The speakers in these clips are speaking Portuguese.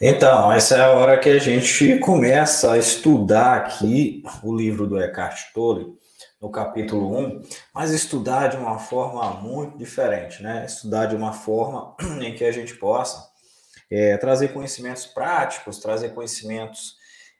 Então, essa é a hora que a gente começa a estudar aqui o livro do Eckhart Tolle, no capítulo 1, mas estudar de uma forma muito diferente, né? Estudar de uma forma em que a gente possa é, trazer conhecimentos práticos, trazer conhecimentos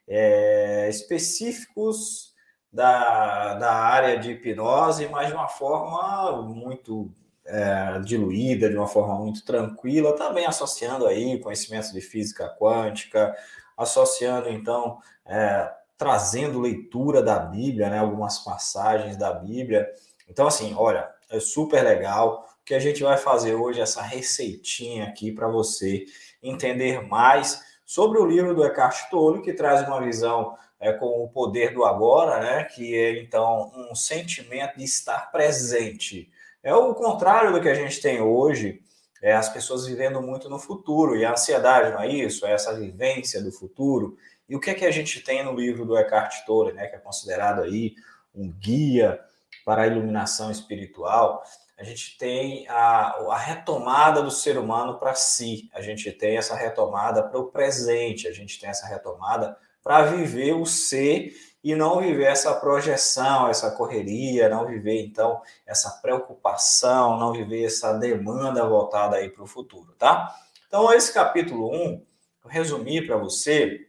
é, específicos da, da área de hipnose, mas de uma forma muito é, diluída, de uma forma muito tranquila, também associando aí conhecimentos de física quântica, associando então, é, trazendo leitura da Bíblia, né, algumas passagens da Bíblia. Então, assim, olha, é super legal. O que a gente vai fazer hoje, essa receitinha aqui para você entender mais sobre o livro do Eckhart Tolle, que traz uma visão é, com o poder do agora, né? Que é então um sentimento de estar presente. É o contrário do que a gente tem hoje, é as pessoas vivendo muito no futuro, e a ansiedade não é isso, é essa vivência do futuro. E o que é que a gente tem no livro do Eckhart Tolle, né, que é considerado aí um guia para a iluminação espiritual? A gente tem a, a retomada do ser humano para si, a gente tem essa retomada para o presente, a gente tem essa retomada para viver o ser e não viver essa projeção, essa correria, não viver então essa preocupação, não viver essa demanda voltada aí para o futuro, tá? Então, esse capítulo 1, eu resumi para você,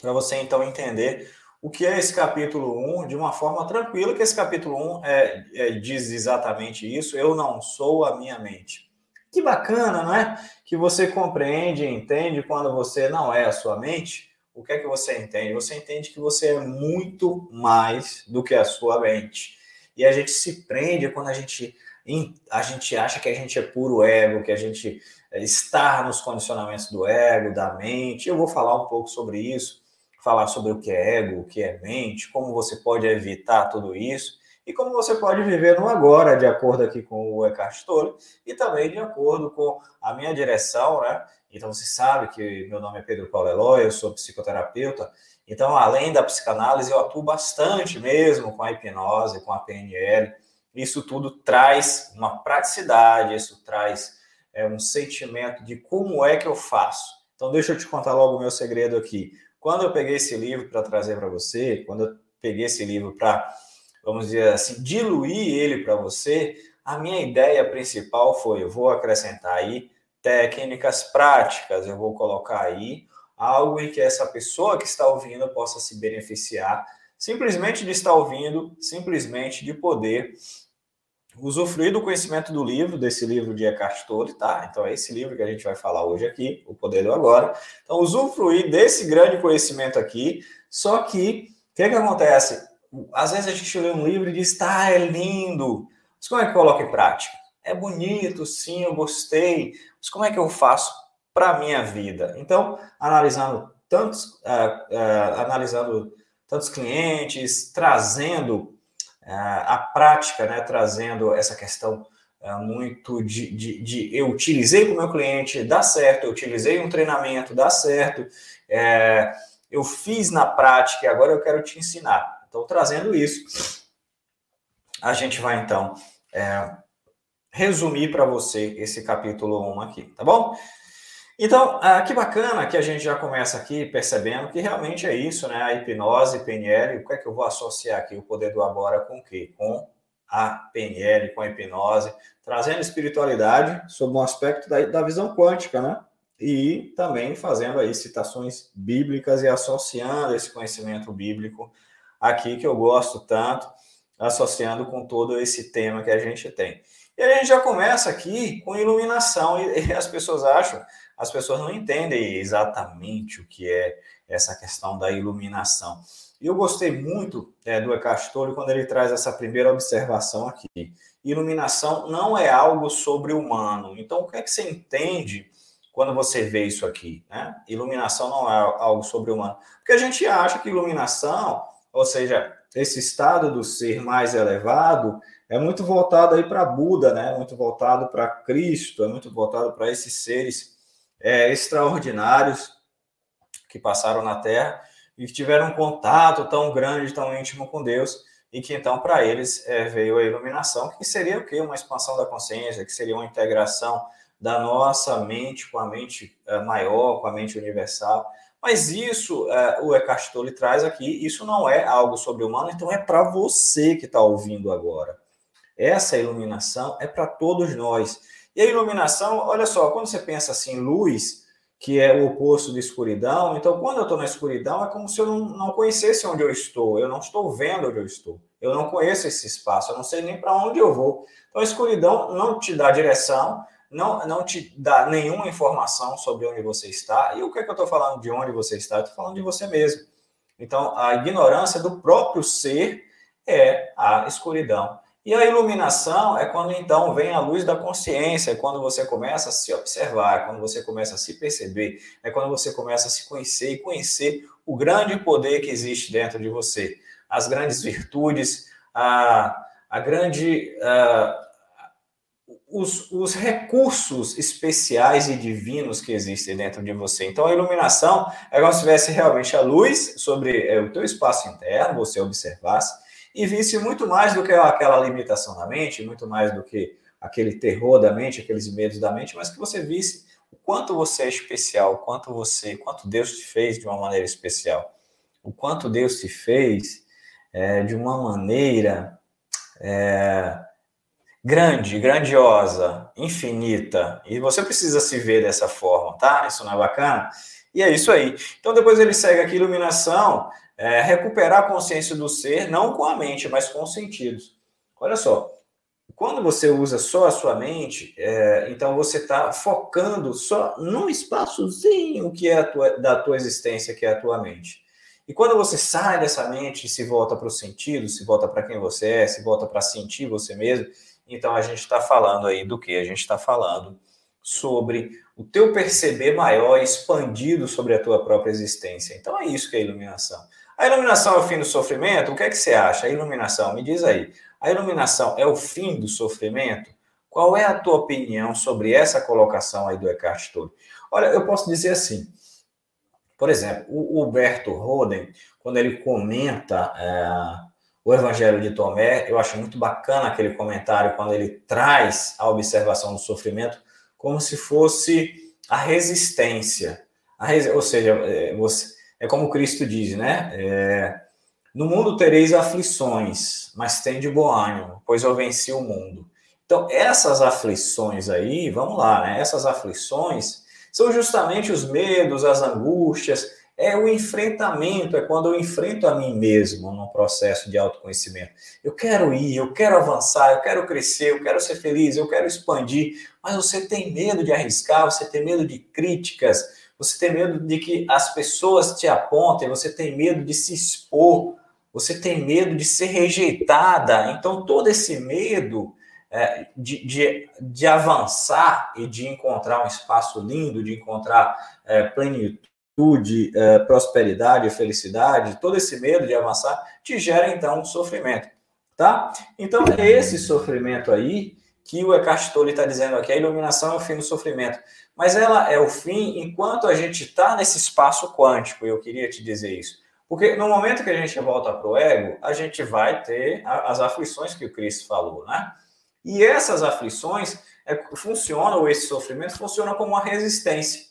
para você então entender o que é esse capítulo 1 de uma forma tranquila, que esse capítulo 1 é, é, diz exatamente isso, eu não sou a minha mente. Que bacana, não é? Que você compreende entende quando você não é a sua mente, o que é que você entende? Você entende que você é muito mais do que a sua mente. E a gente se prende quando a gente, a gente acha que a gente é puro ego, que a gente eh, está nos condicionamentos do ego, da mente. Eu vou falar um pouco sobre isso, falar sobre o que é ego, o que é mente, como você pode evitar tudo isso e como você pode viver no agora, de acordo aqui com o Eckhart Tolle, e também de acordo com a minha direção, né? Então, você sabe que meu nome é Pedro Paulo Eloy, eu sou psicoterapeuta. Então, além da psicanálise, eu atuo bastante mesmo com a hipnose, com a PNL. Isso tudo traz uma praticidade, isso traz é, um sentimento de como é que eu faço. Então, deixa eu te contar logo o meu segredo aqui. Quando eu peguei esse livro para trazer para você, quando eu peguei esse livro para, vamos dizer assim, diluir ele para você, a minha ideia principal foi: eu vou acrescentar aí técnicas práticas, eu vou colocar aí algo em que essa pessoa que está ouvindo possa se beneficiar, simplesmente de estar ouvindo, simplesmente de poder usufruir do conhecimento do livro, desse livro de Eckhart Tolle, tá? Então é esse livro que a gente vai falar hoje aqui, O Poder do Agora. Então usufruir desse grande conhecimento aqui, só que o que, que acontece? Às vezes a gente lê um livro e diz, tá, é lindo, mas como é que coloca em prática? É bonito, sim, eu gostei, mas como é que eu faço para a minha vida? Então, analisando tantos, uh, uh, analisando tantos clientes, trazendo uh, a prática, né, trazendo essa questão muito de, de, de, eu utilizei com o meu cliente, dá certo, eu utilizei um treinamento, dá certo, é, eu fiz na prática e agora eu quero te ensinar. Então, trazendo isso, a gente vai então é, resumir para você esse capítulo 1 aqui, tá bom? Então, ah, que bacana que a gente já começa aqui percebendo que realmente é isso, né? A hipnose, PNL, o que é que eu vou associar aqui o poder do agora com o quê? Com a PNL, com a hipnose, trazendo espiritualidade sob um aspecto da, da visão quântica, né? E também fazendo aí citações bíblicas e associando esse conhecimento bíblico aqui que eu gosto tanto, associando com todo esse tema que a gente tem. E a gente já começa aqui com iluminação, e, as pessoas acham, as pessoas não entendem exatamente o que é essa questão da iluminação. E eu gostei muito é, do Eckhart Tolle quando ele traz essa primeira observação aqui. Iluminação não é algo sobre-humano. Então, o que é que você entende quando você vê isso aqui? Né? Iluminação não é algo sobre-humano. Porque a gente acha que iluminação, ou seja, esse estado do ser mais elevado, é muito voltado aí para Buda, né? Muito voltado para Cristo, é muito voltado para esses seres é, extraordinários que passaram na Terra e tiveram um contato tão grande, tão íntimo com Deus, e que então para eles é, veio a iluminação, que seria o quê? Uma expansão da consciência, que seria uma integração da nossa mente com a mente é, maior, com a mente universal. Mas isso, é, o Eckhart Tolle traz aqui, isso não é algo sobre-humano, então é para você que está ouvindo agora. Essa iluminação é para todos nós. E a iluminação, olha só, quando você pensa assim, luz, que é o oposto de escuridão, então quando eu estou na escuridão é como se eu não, não conhecesse onde eu estou, eu não estou vendo onde eu estou, eu não conheço esse espaço, eu não sei nem para onde eu vou. Então a escuridão não te dá direção, não, não te dá nenhuma informação sobre onde você está. E o que, é que eu estou falando de onde você está? Estou falando de você mesmo. Então, a ignorância do próprio ser é a escuridão. E a iluminação é quando então vem a luz da consciência, é quando você começa a se observar, é quando você começa a se perceber, é quando você começa a se conhecer e conhecer o grande poder que existe dentro de você, as grandes virtudes, a, a grande. A, os, os, recursos especiais e divinos que existem dentro de você. Então, a iluminação é como se tivesse realmente a luz sobre é, o teu espaço interno, você observasse, e visse muito mais do que aquela limitação da mente, muito mais do que aquele terror da mente, aqueles medos da mente, mas que você visse o quanto você é especial, o quanto você, quanto Deus te fez de uma maneira especial, o quanto Deus te fez é, de uma maneira é, grande, grandiosa, infinita, e você precisa se ver dessa forma, tá? Isso não é bacana? E é isso aí. Então, depois ele segue aqui, iluminação, é, recuperar a consciência do ser, não com a mente, mas com os sentidos. Olha só, quando você usa só a sua mente, é, então você está focando só num espaçozinho que é tua, da tua existência, que é a tua mente. E quando você sai dessa mente e se volta para o sentido, se volta para quem você é, se volta para sentir você mesmo, então a gente está falando aí do que? A gente está falando sobre o teu perceber maior expandido sobre a tua própria existência. Então é isso que é iluminação. A iluminação é o fim do sofrimento? O que é que você acha? A iluminação, me diz aí. A iluminação é o fim do sofrimento? Qual é a tua opinião sobre essa colocação aí do Eckhart Tolle? Olha, eu posso dizer assim. Por exemplo, o Huberto Roden, quando ele comenta é, o Evangelho de Tomé, eu acho muito bacana aquele comentário quando ele traz a observação do sofrimento como se fosse a resistência. A res... Ou seja, é, você... é como Cristo diz, né? É... No mundo tereis aflições, mas tem de bom ânimo, pois eu venci o mundo. Então, essas aflições aí, vamos lá, né? Essas aflições são justamente os medos, as angústias, é o enfrentamento, é quando eu enfrento a mim mesmo num processo de autoconhecimento. Eu quero ir, eu quero avançar, eu quero crescer, eu quero ser feliz, eu quero expandir, mas você tem medo de arriscar, você tem medo de críticas, você tem medo de que as pessoas te apontem, você tem medo de se expor, você tem medo de ser rejeitada. Então, todo esse medo é, de, de, de avançar e de encontrar um espaço lindo, de encontrar é, plenitude saúde, é, prosperidade, felicidade, todo esse medo de avançar, te gera então um sofrimento, tá? Então é esse sofrimento aí que o Eckhart Tolle está dizendo aqui, a iluminação é o fim do sofrimento, mas ela é o fim enquanto a gente está nesse espaço quântico, eu queria te dizer isso. Porque no momento que a gente volta para o ego, a gente vai ter as aflições que o Cristo falou, né? E essas aflições é, funcionam, ou esse sofrimento funciona como uma resistência.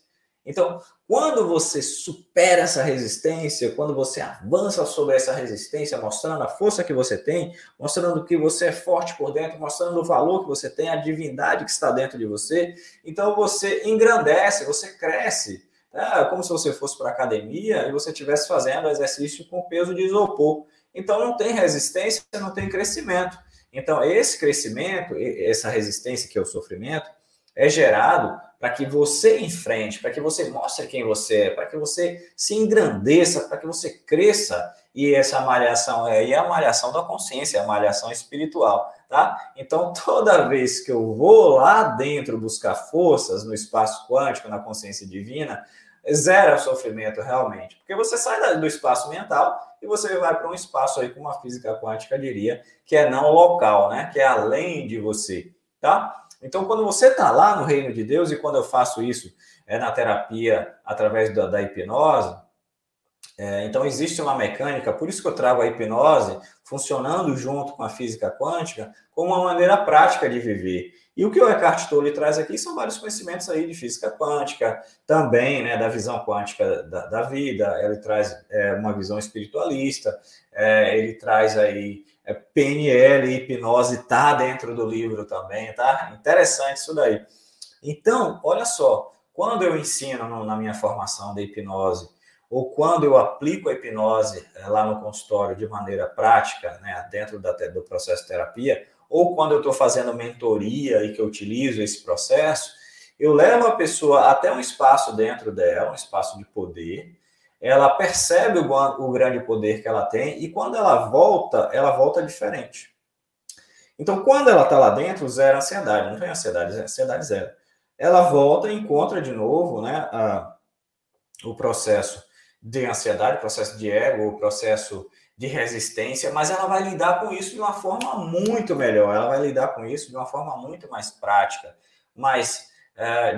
Então, quando você supera essa resistência, quando você avança sobre essa resistência, mostrando a força que você tem, mostrando que você é forte por dentro, mostrando o valor que você tem, a divindade que está dentro de você, então você engrandece, você cresce. É como se você fosse para a academia e você estivesse fazendo exercício com peso de isopor. Então não tem resistência, não tem crescimento. Então esse crescimento, essa resistência que é o sofrimento, é gerado para que você enfrente, para que você mostre quem você é, para que você se engrandeça, para que você cresça. E essa malhação é, é a malhação da consciência, é a malhação espiritual, tá? Então, toda vez que eu vou lá dentro buscar forças no espaço quântico, na consciência divina, zera o sofrimento realmente, porque você sai do espaço mental e você vai para um espaço aí, como a física quântica diria, que é não local, né? Que é além de você, tá? Então, quando você está lá no reino de Deus, e quando eu faço isso é na terapia através da, da hipnose, é, então existe uma mecânica, por isso que eu trago a hipnose funcionando junto com a física quântica como uma maneira prática de viver. E o que o Eckhart Tolle traz aqui são vários conhecimentos aí de física quântica, também, né, da visão quântica da, da vida, ele traz é, uma visão espiritualista, é, ele traz aí PNL e hipnose, tá dentro do livro também, tá? Interessante isso daí. Então, olha só, quando eu ensino no, na minha formação de hipnose, ou quando eu aplico a hipnose é, lá no consultório de maneira prática, né, dentro da, do processo de terapia, ou quando eu estou fazendo mentoria e que eu utilizo esse processo, eu levo a pessoa até um espaço dentro dela, um espaço de poder, ela percebe o, o grande poder que ela tem e quando ela volta, ela volta diferente. Então, quando ela está lá dentro, zero ansiedade, não tem ansiedade, ansiedade zero. Ela volta e encontra de novo né, a, o processo de ansiedade, o processo de ego, o processo de resistência, mas ela vai lidar com isso de uma forma muito melhor, ela vai lidar com isso de uma forma muito mais prática, mais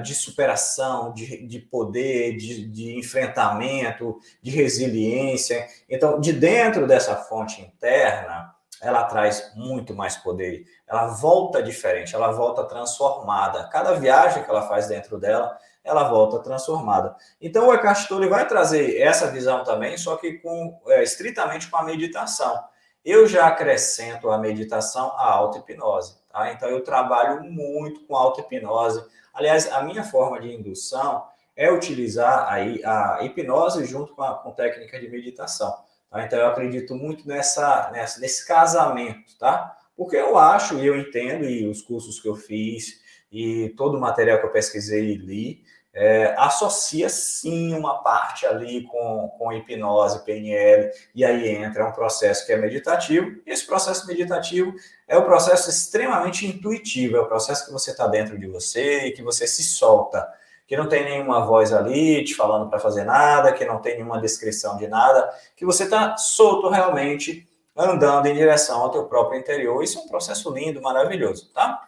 de superação, de, de poder, de, de enfrentamento, de resiliência. Então, de dentro dessa fonte interna, ela traz muito mais poder, ela volta diferente, ela volta transformada. Cada viagem que ela faz dentro dela, ela volta transformada. Então, o Eckhart vai trazer essa visão também, só que com é, estritamente com a meditação. Eu já acrescento a meditação à auto-hipnose. Tá? Então, eu trabalho muito com auto-hipnose. Aliás, a minha forma de indução é utilizar aí a hipnose junto com a com técnica de meditação. Tá? Então, eu acredito muito nessa, nessa, nesse casamento, tá? Porque eu acho e eu entendo, e os cursos que eu fiz, e todo o material que eu pesquisei e li, é, associa sim uma parte ali com, com hipnose, PNL, e aí entra um processo que é meditativo. Esse processo meditativo é um processo extremamente intuitivo, é o processo que você está dentro de você e que você se solta, que não tem nenhuma voz ali te falando para fazer nada, que não tem nenhuma descrição de nada, que você está solto realmente andando em direção ao teu próprio interior. Isso é um processo lindo, maravilhoso, tá?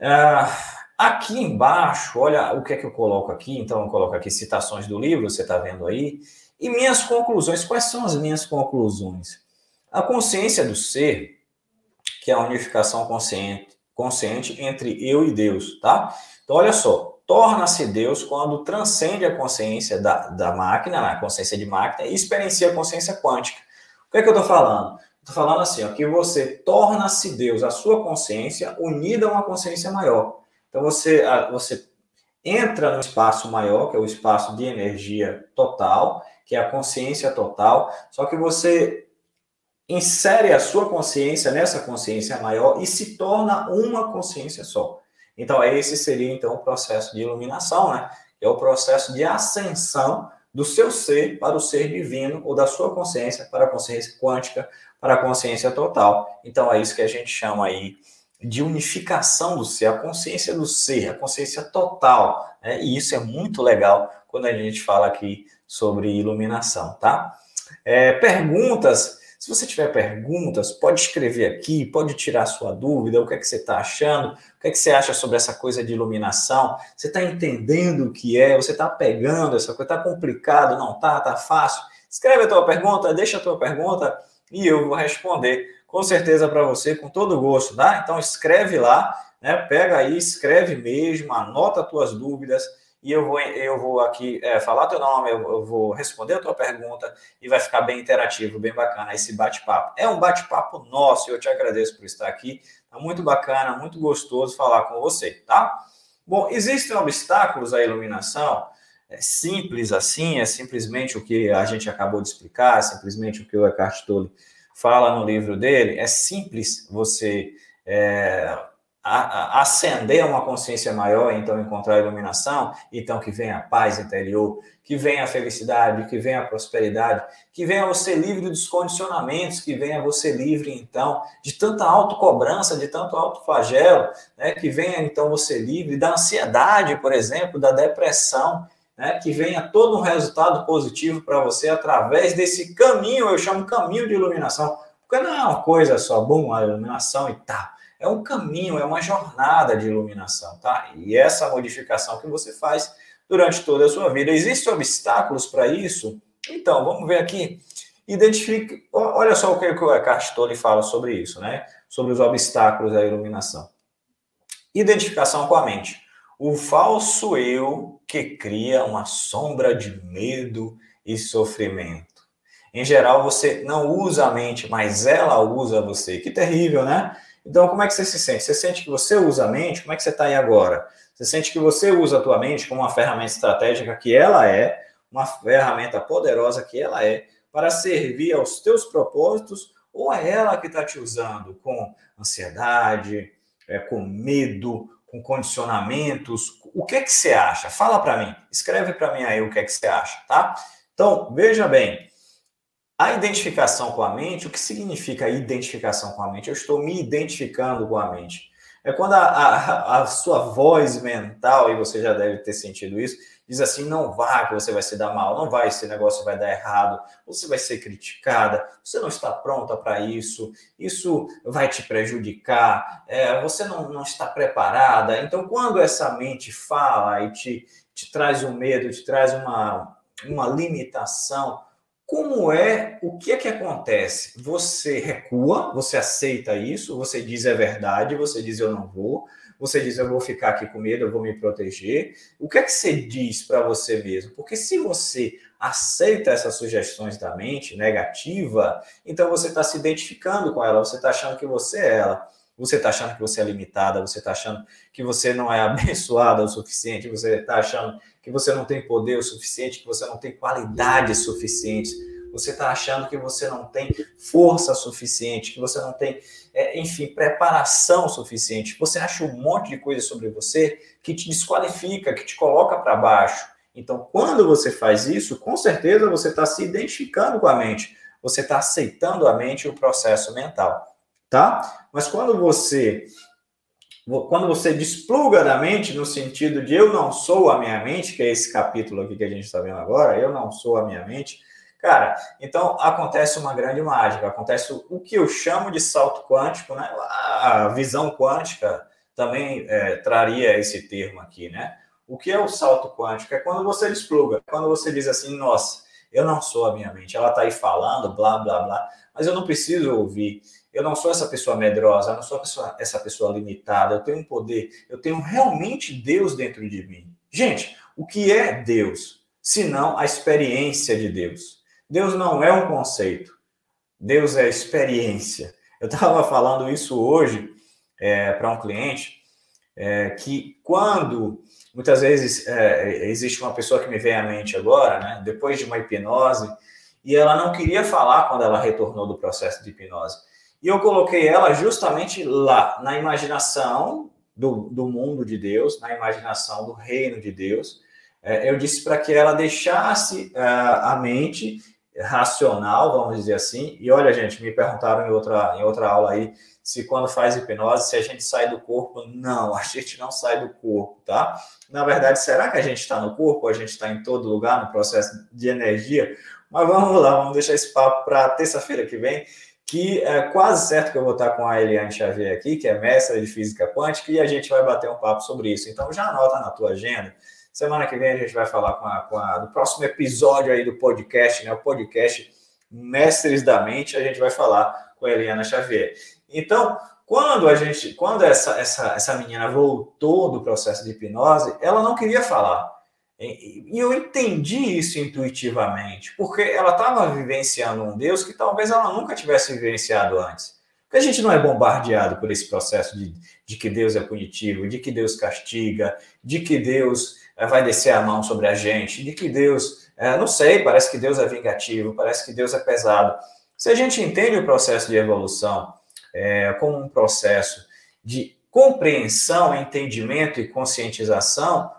Uh, Aqui embaixo, olha o que é que eu coloco aqui. Então, eu coloco aqui citações do livro, você está vendo aí. E minhas conclusões. Quais são as minhas conclusões? A consciência do ser, que é a unificação consciente, consciente entre eu e Deus, tá? Então, olha só. Torna-se Deus quando transcende a consciência da, da máquina, né, a consciência de máquina, e experiencia a consciência quântica. O que é que eu estou falando? Estou falando assim, ó, que você torna-se Deus, a sua consciência, unida a uma consciência maior. Então você, você entra no espaço maior, que é o espaço de energia total, que é a consciência total, só que você insere a sua consciência nessa consciência maior e se torna uma consciência só. Então, esse seria então o processo de iluminação, né? É o processo de ascensão do seu ser para o ser divino ou da sua consciência para a consciência quântica, para a consciência total. Então, é isso que a gente chama aí de unificação do ser, a consciência do ser, a consciência total. Né? E isso é muito legal quando a gente fala aqui sobre iluminação, tá? É, perguntas. Se você tiver perguntas, pode escrever aqui, pode tirar sua dúvida, o que é que você está achando, o que é que você acha sobre essa coisa de iluminação, você está entendendo o que é, você está pegando essa coisa, está complicado, não está, está fácil. Escreve a tua pergunta, deixa a tua pergunta e eu vou responder com certeza para você, com todo gosto, tá? Então escreve lá, né? Pega aí, escreve mesmo, anota as tuas dúvidas e eu vou, eu vou aqui é, falar teu nome, eu, eu, vou responder a tua pergunta e vai ficar bem interativo, bem bacana esse bate-papo. É um bate-papo nosso eu te agradeço por estar aqui. Tá muito bacana, muito gostoso falar com você, tá? Bom, existem obstáculos à iluminação? É simples assim, é simplesmente o que a gente acabou de explicar, é simplesmente o que o Eckhart Tolle fala no livro dele, é simples você é, acender uma consciência maior, então encontrar a iluminação, então que venha a paz interior, que venha a felicidade, que venha a prosperidade, que venha você livre dos condicionamentos, que venha você livre então de tanta autocobrança, de tanto autoflagelo, né? que venha então você livre da ansiedade, por exemplo, da depressão, né, que venha todo um resultado positivo para você através desse caminho, eu chamo caminho de iluminação, porque não é uma coisa só, bom, a iluminação e tal. É um caminho, é uma jornada de iluminação, tá? E essa modificação que você faz durante toda a sua vida. Existem obstáculos para isso? Então, vamos ver aqui. Identifique, olha só o que o Eckhart Tolle fala sobre isso, né? Sobre os obstáculos à iluminação. Identificação com a mente. O falso eu que cria uma sombra de medo e sofrimento. Em geral, você não usa a mente, mas ela usa você. Que terrível, né? Então, como é que você se sente? Você sente que você usa a mente? Como é que você está aí agora? Você sente que você usa a tua mente como uma ferramenta estratégica que ela é, uma ferramenta poderosa que ela é, para servir aos teus propósitos, ou é ela que está te usando com ansiedade, é, com medo, com condicionamentos? O que é que você acha? Fala para mim, escreve para mim aí o que é que você acha, tá? Então, veja bem, a identificação com a mente, o que significa identificação com a mente? Eu estou me identificando com a mente. É quando a, a, a, sua voz mental, e você já deve ter sentido isso, diz assim: não vá, que você vai se dar mal, não vai, esse negócio vai dar errado, você vai ser criticada, você não está pronta para isso, isso vai te prejudicar, é, você não, não está preparada. Então, quando essa mente fala e te, te traz um medo, te traz uma, uma limitação, como é, o que é que acontece? Você recua, você aceita isso, você diz é verdade, você diz eu não vou, você diz eu vou ficar aqui com medo, eu vou me proteger. O que é que você diz para você mesmo? Porque se você aceita essas sugestões da mente negativa, então você está se identificando com ela, você está achando que você é ela. Você está achando que você é limitada, você está achando que você não é abençoada o suficiente, você está achando que você não tem poder o suficiente, que você não tem qualidades suficientes, você está achando que você não tem força suficiente, que você não tem, é, enfim, preparação suficiente. Você acha um monte de coisa sobre você que te desqualifica, que te coloca para baixo. Então, quando você faz isso, com certeza você está se identificando com a mente, você está aceitando a mente e o processo mental, tá? Mas quando você quando você despluga da mente, no sentido de eu não sou a minha mente, que é esse capítulo aqui que a gente está vendo agora, eu não sou a minha mente, cara, então acontece uma grande mágica, acontece o que eu chamo de salto quântico, né? A visão quântica também é, traria esse termo aqui, né? O que é o salto quântico? É quando você despluga, quando você diz assim, nossa, eu não sou a minha mente, ela está aí falando, blá, blá, blá, mas eu não preciso ouvir. Eu não sou essa pessoa medrosa, eu não sou pessoa, essa pessoa limitada, eu tenho um poder, eu tenho realmente Deus dentro de mim. Gente, o que é Deus? Senão a experiência de Deus. Deus não é um conceito, Deus é experiência. Eu estava falando isso hoje é, para um cliente, é, que quando muitas vezes é, existe uma pessoa que me vem à mente agora, né, depois de uma hipnose, e ela não queria falar quando ela retornou do processo de hipnose. E eu coloquei ela justamente lá, na imaginação do, do mundo de Deus, na imaginação do reino de Deus. É, eu disse para que ela deixasse uh, a mente racional, vamos dizer assim. E olha, gente, me perguntaram em outra, em outra aula aí se quando faz hipnose, se a gente sai do corpo. Não, a gente não sai do corpo, tá? Na verdade, será que a gente está no corpo? A gente está em todo lugar no processo de energia? Mas vamos lá, vamos deixar esse papo para terça-feira que vem que é quase certo que eu vou estar com a Eliane Xavier aqui, que é mestra de física quântica, e a gente vai bater um papo sobre isso. Então já anota na tua agenda. Semana que vem a gente vai falar com a, com a do próximo episódio aí do podcast, né? O podcast Mestres da Mente, a gente vai falar com a Eliana Xavier. Então, quando a gente, quando essa, essa, essa menina voltou do processo de hipnose, ela não queria falar. E eu entendi isso intuitivamente, porque ela estava vivenciando um Deus que talvez ela nunca tivesse vivenciado antes. Porque a gente não é bombardeado por esse processo de, de que Deus é punitivo, de que Deus castiga, de que Deus vai descer a mão sobre a gente, de que Deus, é, não sei, parece que Deus é vingativo, parece que Deus é pesado. Se a gente entende o processo de evolução é, como um processo de compreensão, entendimento e conscientização,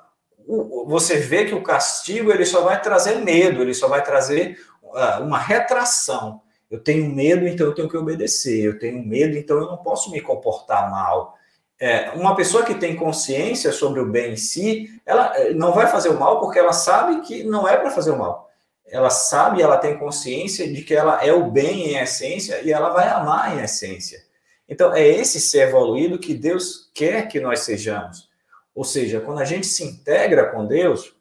você vê que o castigo ele só vai trazer medo, ele só vai trazer uh, uma retração. Eu tenho medo, então eu tenho que obedecer. Eu tenho medo, então eu não posso me comportar mal. É, uma pessoa que tem consciência sobre o bem em si, ela eh, não vai fazer o mal porque ela sabe que não é para fazer o mal. Ela sabe, ela tem consciência de que ela é o bem em essência e ela vai amar em essência. Então, é esse ser evoluído que Deus quer que nós sejamos. Ou seja, quando a gente se integra com Deus,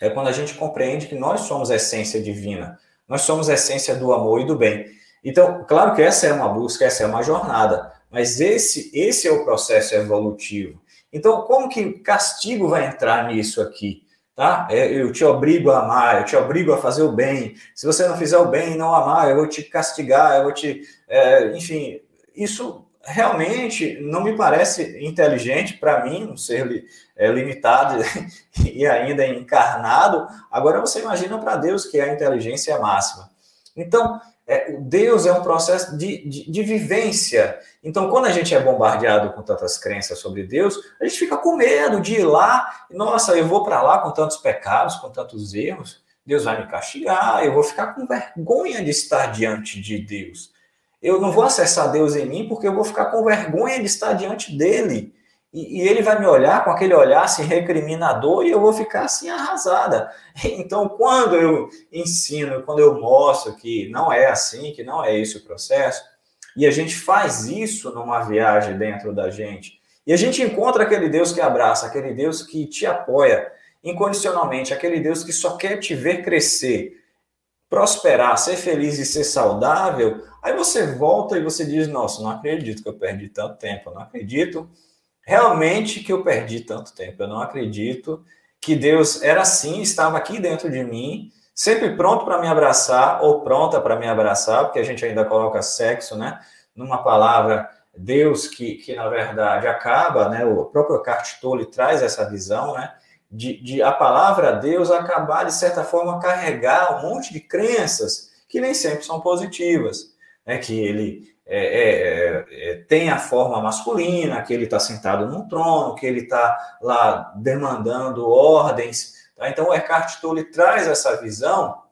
é quando a gente compreende que nós somos a essência divina, nós somos a essência do amor e do bem. Então, claro que essa é uma busca, essa é uma jornada, mas esse, esse é o processo evolutivo. Então, como que castigo vai entrar nisso aqui? Tá? É, eu te obrigo a amar, eu te obrigo a fazer o bem. Se você não fizer o bem e não amar, eu vou te castigar, eu vou te. É, enfim, isso realmente não me parece inteligente para mim, um ser é, limitado e ainda encarnado. Agora você imagina para Deus que é a inteligência máxima. Então, é, Deus é um processo de, de, de, vivência. Então, quando a gente é bombardeado com tantas crenças sobre Deus, a gente fica com medo de ir lá. Nossa, eu vou para lá com tantos pecados, com tantos erros. Deus vai me castigar. Eu vou ficar com vergonha de estar diante de Deus. Eu não vou acessar Deus em mim porque eu vou ficar com vergonha de estar diante dele. E, e, ele vai me olhar com aquele olhar assim recriminador e eu vou ficar assim arrasada. Então, quando eu ensino, quando eu mostro que não é assim, que não é esse o processo, e a gente faz isso numa viagem dentro da gente, e a gente encontra aquele Deus que abraça, aquele Deus que te apoia incondicionalmente, aquele Deus que só quer te ver crescer, prosperar, ser feliz e ser saudável, aí você volta e você diz: Nossa, não acredito que eu perdi tanto tempo, não acredito realmente que eu perdi tanto tempo. Eu não acredito que Deus era assim, estava aqui dentro de mim, sempre pronto para me abraçar ou pronta para me abraçar, porque a gente ainda coloca sexo, né, numa palavra Deus que, que na verdade acaba, né, o próprio Eckhart Tolle traz essa visão, né, de, de a palavra Deus acabar de certa forma carregar um monte de crenças que nem sempre são positivas, né, que ele é, é, é, tem a forma masculina, que ele está sentado num trono, que ele está lá demandando ordens. Tá? Então, o Eckhart Tolle traz essa visão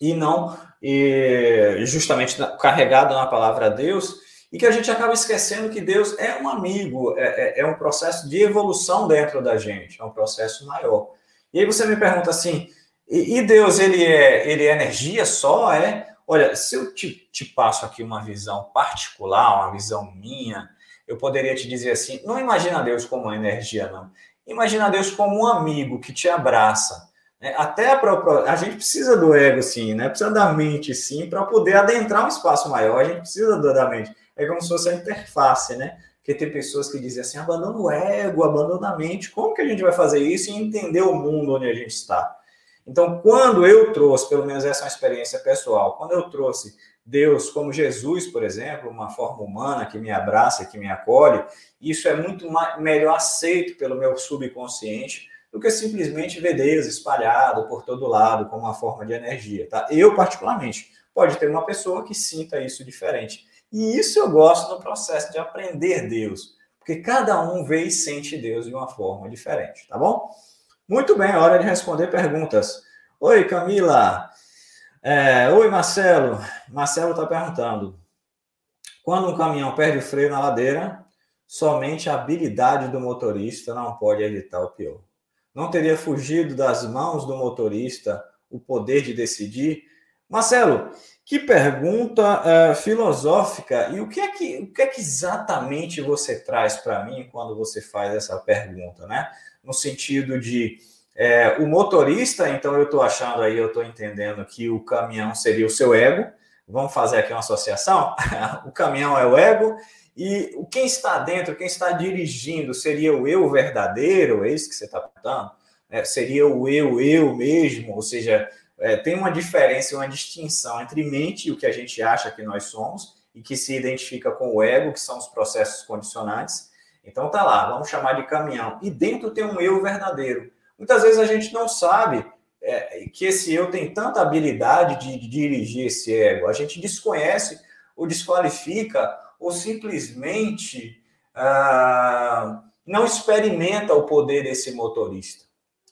e não e justamente carregado na palavra Deus, e que a gente acaba esquecendo que Deus é um amigo, é, é, é um processo de evolução dentro da gente, é um processo maior. E aí você me pergunta assim, e Deus, ele é, ele é energia só, é? Olha, se eu te, te passo aqui uma visão particular, uma visão minha, eu poderia te dizer assim: não imagina Deus como uma energia, não. Imagina Deus como um amigo que te abraça. Né? Até a própria. A gente precisa do ego, sim, né? Precisa da mente, sim, para poder adentrar um espaço maior. A gente precisa da mente. É como se fosse a interface, né? Porque tem pessoas que dizem assim: abandona o ego, abandona a mente. Como que a gente vai fazer isso e entender o mundo onde a gente está? Então, quando eu trouxe, pelo menos essa é uma experiência pessoal, quando eu trouxe Deus como Jesus, por exemplo, uma forma humana que me abraça, que me acolhe, isso é muito mais, melhor aceito pelo meu subconsciente do que simplesmente ver Deus espalhado por todo lado como uma forma de energia, tá? Eu particularmente, pode ter uma pessoa que sinta isso diferente. E isso eu gosto no processo de aprender Deus, porque cada um vê e sente Deus de uma forma diferente, tá bom? Muito bem, hora de responder perguntas. Oi, Camila. É, oi, Marcelo. Marcelo está perguntando: quando um caminhão perde o freio na ladeira, somente a habilidade do motorista não pode evitar o pior. Não teria fugido das mãos do motorista o poder de decidir? Marcelo, que pergunta é, filosófica e o que é que, o que é que exatamente você traz para mim quando você faz essa pergunta, né? No sentido de é, o motorista, então eu estou achando aí, eu estou entendendo que o caminhão seria o seu ego. Vamos fazer aqui uma associação? o caminhão é o ego, e quem está dentro, quem está dirigindo, seria o eu verdadeiro, é isso que você está perguntando? É, seria o eu, eu mesmo, ou seja, é, tem uma diferença, uma distinção entre mente e o que a gente acha que nós somos, e que se identifica com o ego, que são os processos condicionantes, então tá lá, vamos chamar de caminhão. E dentro tem um eu verdadeiro. Muitas vezes a gente não sabe é, que esse eu tem tanta habilidade de, de dirigir esse ego. A gente desconhece ou desqualifica ou simplesmente ah, não experimenta o poder desse motorista.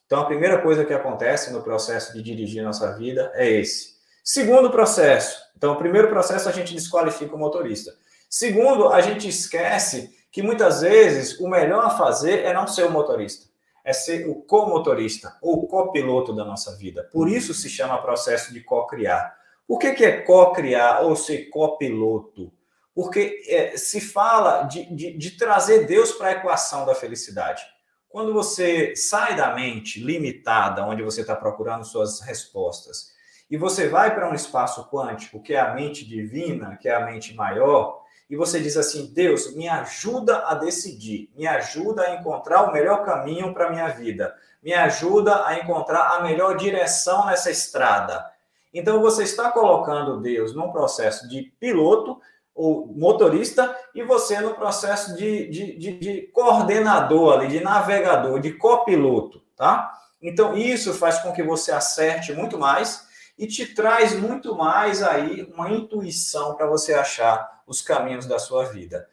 Então a primeira coisa que acontece no processo de dirigir nossa vida é esse. Segundo processo, então o primeiro processo a gente desqualifica o motorista. Segundo, a gente esquece que muitas vezes o melhor a fazer é não ser o motorista, é ser o comotorista ou copiloto da nossa vida. Por isso se chama processo de co-criar. Por que, que é co-criar ou ser copiloto? Porque é, se fala de, de, de trazer Deus para a equação da felicidade. Quando você sai da mente limitada, onde você está procurando suas respostas, e você vai para um espaço quântico, que é a mente divina, que é a mente maior, e você diz assim: Deus, me ajuda a decidir, me ajuda a encontrar o melhor caminho para a minha vida, me ajuda a encontrar a melhor direção nessa estrada. Então você está colocando Deus num processo de piloto ou motorista e você no processo de, de, de, de coordenador ali, de navegador, de copiloto, tá? Então isso faz com que você acerte muito mais e te traz muito mais aí uma intuição para você achar os caminhos da sua vida.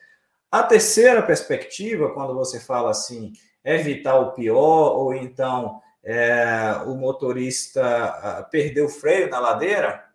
A terceira perspectiva, quando você fala assim, evitar o pior, ou então é, o motorista ah, perdeu o freio na ladeira,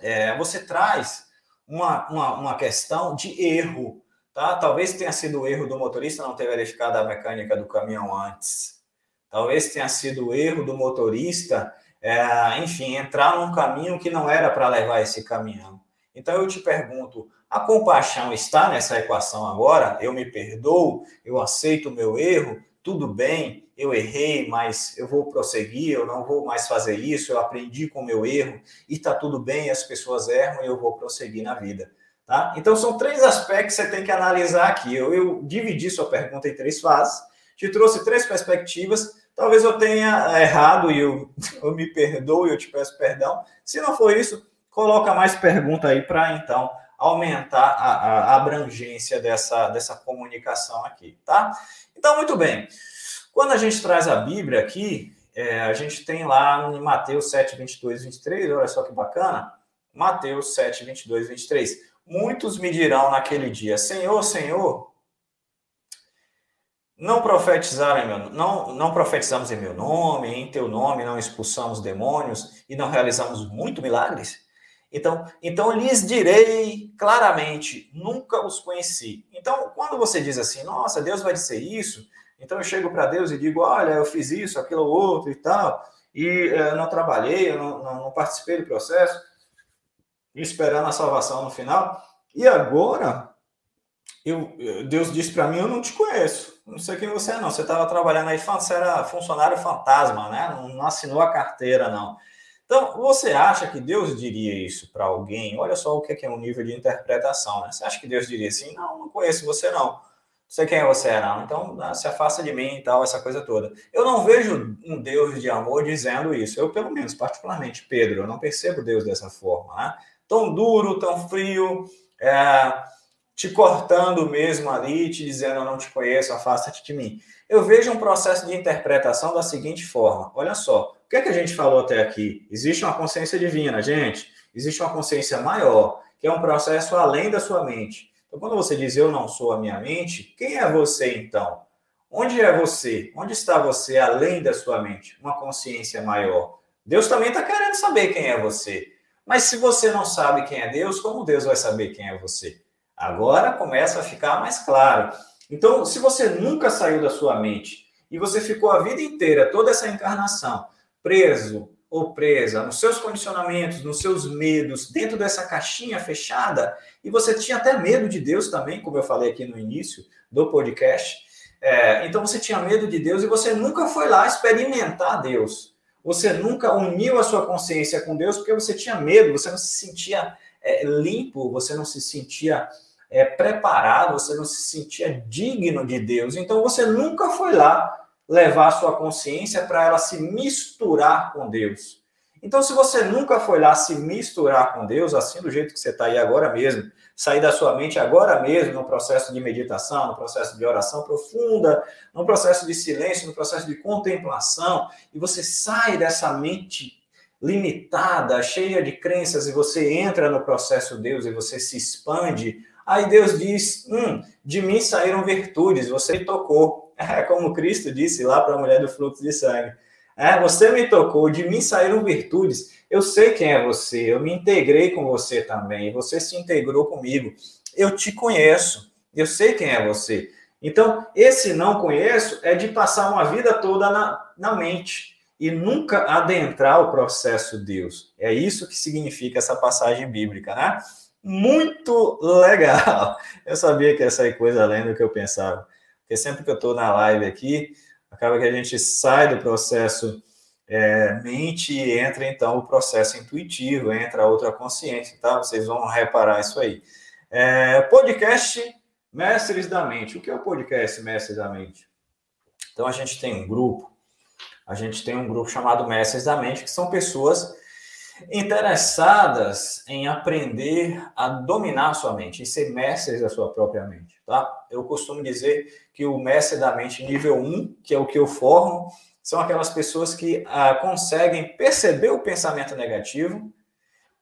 é, você traz uma, uma, uma questão de erro. Tá? Talvez tenha sido o erro do motorista não ter verificado a mecânica do caminhão antes. Talvez tenha sido o erro do motorista é, enfim, entrar num caminho que não era para levar esse caminhão. Então eu te pergunto: a compaixão está nessa equação agora? Eu me perdoo, eu aceito o meu erro, tudo bem, eu errei, mas eu vou prosseguir, eu não vou mais fazer isso, eu aprendi com o meu erro e está tudo bem, as pessoas erram e eu vou prosseguir na vida. Tá? Então são três aspectos que você tem que analisar aqui. Eu, eu dividi sua pergunta em três fases, te trouxe três perspectivas Talvez eu tenha errado e eu, eu me perdoo e eu te peço perdão. Se não for isso, coloca mais pergunta aí para então aumentar a, a, abrangência dessa, dessa comunicação aqui, tá? Então, muito bem. Quando a gente traz a Bíblia aqui, é, a gente tem lá em Mateus 7, 22, 23, olha só que bacana. Mateus 7, 22, 23. Muitos me dirão naquele dia: Senhor, Senhor, não profetizaram meu, não, não profetizamos em meu nome, em teu nome não expulsamos demônios e não realizamos muito milagres? Então, então lhes direi claramente, nunca os conheci. Então, quando você diz assim, nossa, Deus vai dizer isso, então eu chego para Deus e digo, olha, eu fiz isso, aquilo outro e tal, e eh, não trabalhei, eu não, não, não participei do processo, esperando a salvação no final, e agora eu, Deus disse para mim, eu não te conheço não sei quem você é, não. Você estava trabalhando aí, você era funcionário fantasma, né? Não, não assinou a carteira, não. Então, você acha que Deus diria isso para alguém? Olha só o que é um nível de interpretação, né? Você acha que Deus diria assim? Não, não conheço você, não. Sei quem você é, não. Então, né, se afasta de mim e tal, essa coisa toda. Eu não vejo um Deus de amor dizendo isso. Eu, pelo menos, particularmente, Pedro, eu não percebo Deus dessa forma, né? Tão duro, tão frio, é te cortando mesmo ali, te dizendo eu não te conheço, afasta-te de mim. Eu vejo um processo de interpretação da seguinte forma: olha só, que é que a gente falou até aqui? Existe uma consciência divina, gente, existe uma consciência maior, que é um processo além da sua mente. Então, quando você diz eu não sou a minha mente, quem é você então? Onde é você? Onde está você além da sua mente? Uma consciência maior. Deus também está querendo saber quem é você. Mas se você não sabe quem é Deus, como Deus vai saber quem é você? Agora começa a ficar mais claro. Então, se você nunca saiu da sua mente e você ficou a vida inteira, toda essa encarnação, preso ou presa nos seus condicionamentos, nos seus medos, dentro dessa caixinha fechada, e você tinha até medo de Deus também, como eu falei aqui no início do podcast. É, então você tinha medo de Deus e você nunca foi lá experimentar Deus. Você nunca uniu a sua consciência com Deus porque você tinha medo, você não se sentia é, limpo, você não se sentia é, preparado, você não se sentia digno de Deus. Então você nunca foi lá levar a sua consciência para ela se misturar com Deus. Então, se você nunca foi lá se misturar com Deus, assim do jeito que você está aí agora mesmo, sair da sua mente agora mesmo, no processo de meditação, no processo de oração profunda, no processo de silêncio, no processo de contemplação, e você sai dessa mente limitada, cheia de crenças, e você entra no processo Deus e você se expande Aí Deus diz: hum, de mim saíram virtudes, você tocou. É como Cristo disse lá para a mulher do fluxo de sangue. É, você me tocou, de mim saíram virtudes. Eu sei quem é você, eu me integrei com você também, você se integrou comigo. Eu te conheço, eu sei quem é você. Então, esse não conheço é de passar uma vida toda na, na mente e nunca adentrar o processo Deus. É isso que significa essa passagem bíblica, né? muito legal. Eu sabia que ia sair coisa além do que eu pensava. Porque sempre que eu estou na live aqui, acaba que a gente sai do processo é, mente e entra então o processo intuitivo, entra outra consciência, tá? Vocês vão reparar isso aí. É, podcast Mestres da Mente. O que é o podcast Mestres da Mente? Então a gente tem um grupo, a gente tem um grupo chamado Mestres da Mente, que são pessoas interessadas em aprender a dominar sua mente e ser mestres da sua própria mente, tá? Eu costumo dizer que o mestre da mente nível 1, que é o que eu formo, são aquelas pessoas que ah, conseguem perceber o pensamento negativo,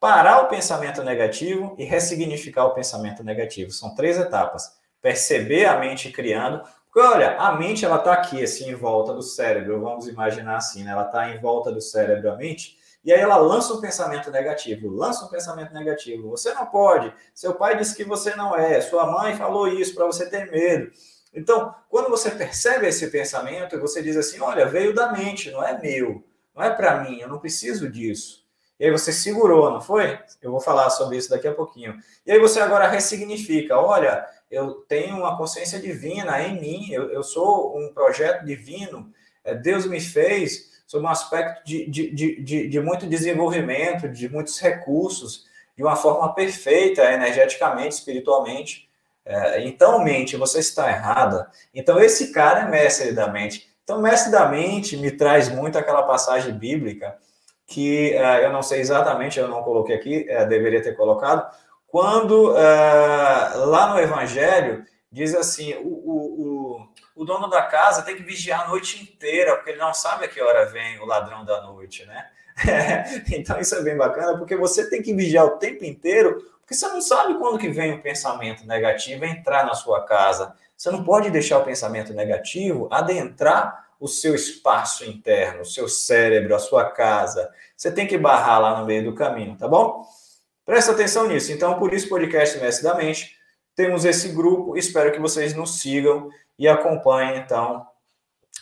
parar o pensamento negativo e ressignificar o pensamento negativo. São três etapas. Perceber a mente criando, porque olha, a mente ela está aqui assim em volta do cérebro, vamos imaginar assim, né? Ela está em volta do cérebro a mente e aí ela lança um pensamento negativo, lança um pensamento negativo. Você não pode. Seu pai disse que você não é. Sua mãe falou isso para você ter medo. Então, quando você percebe esse pensamento e você diz assim, olha, veio da mente, não é meu, não é para mim, eu não preciso disso. E aí você segurou, não foi? Eu vou falar sobre isso daqui a pouquinho. E aí você agora ressignifica, olha, eu tenho uma consciência divina em mim, eu, eu sou um projeto divino, é, Deus me fez sob um aspecto de, de, de, de, muito desenvolvimento, de muitos recursos, de uma forma perfeita, energeticamente, espiritualmente. É, então, mente, você está errada. Então, esse cara é mestre da mente. Então, mestre da mente me traz muito aquela passagem bíblica que uh, eu não sei exatamente, eu não coloquei aqui, uh, deveria ter colocado, quando uh, lá no Evangelho diz assim: o, o, o, o, dono da casa tem que vigiar a noite inteira, porque ele não sabe a que hora vem o ladrão da noite, né? então isso é bem bacana, porque você tem que vigiar o tempo inteiro, porque você não sabe quando que vem o pensamento negativo entrar na sua casa. Você não pode deixar o pensamento negativo adentrar o seu espaço interno, o seu cérebro, a sua casa. Você tem que barrar lá no meio do caminho, tá bom? Presta atenção nisso. Então, por isso, podcast Mestre da Mente, temos esse grupo. Espero que vocês nos sigam e acompanhem, então,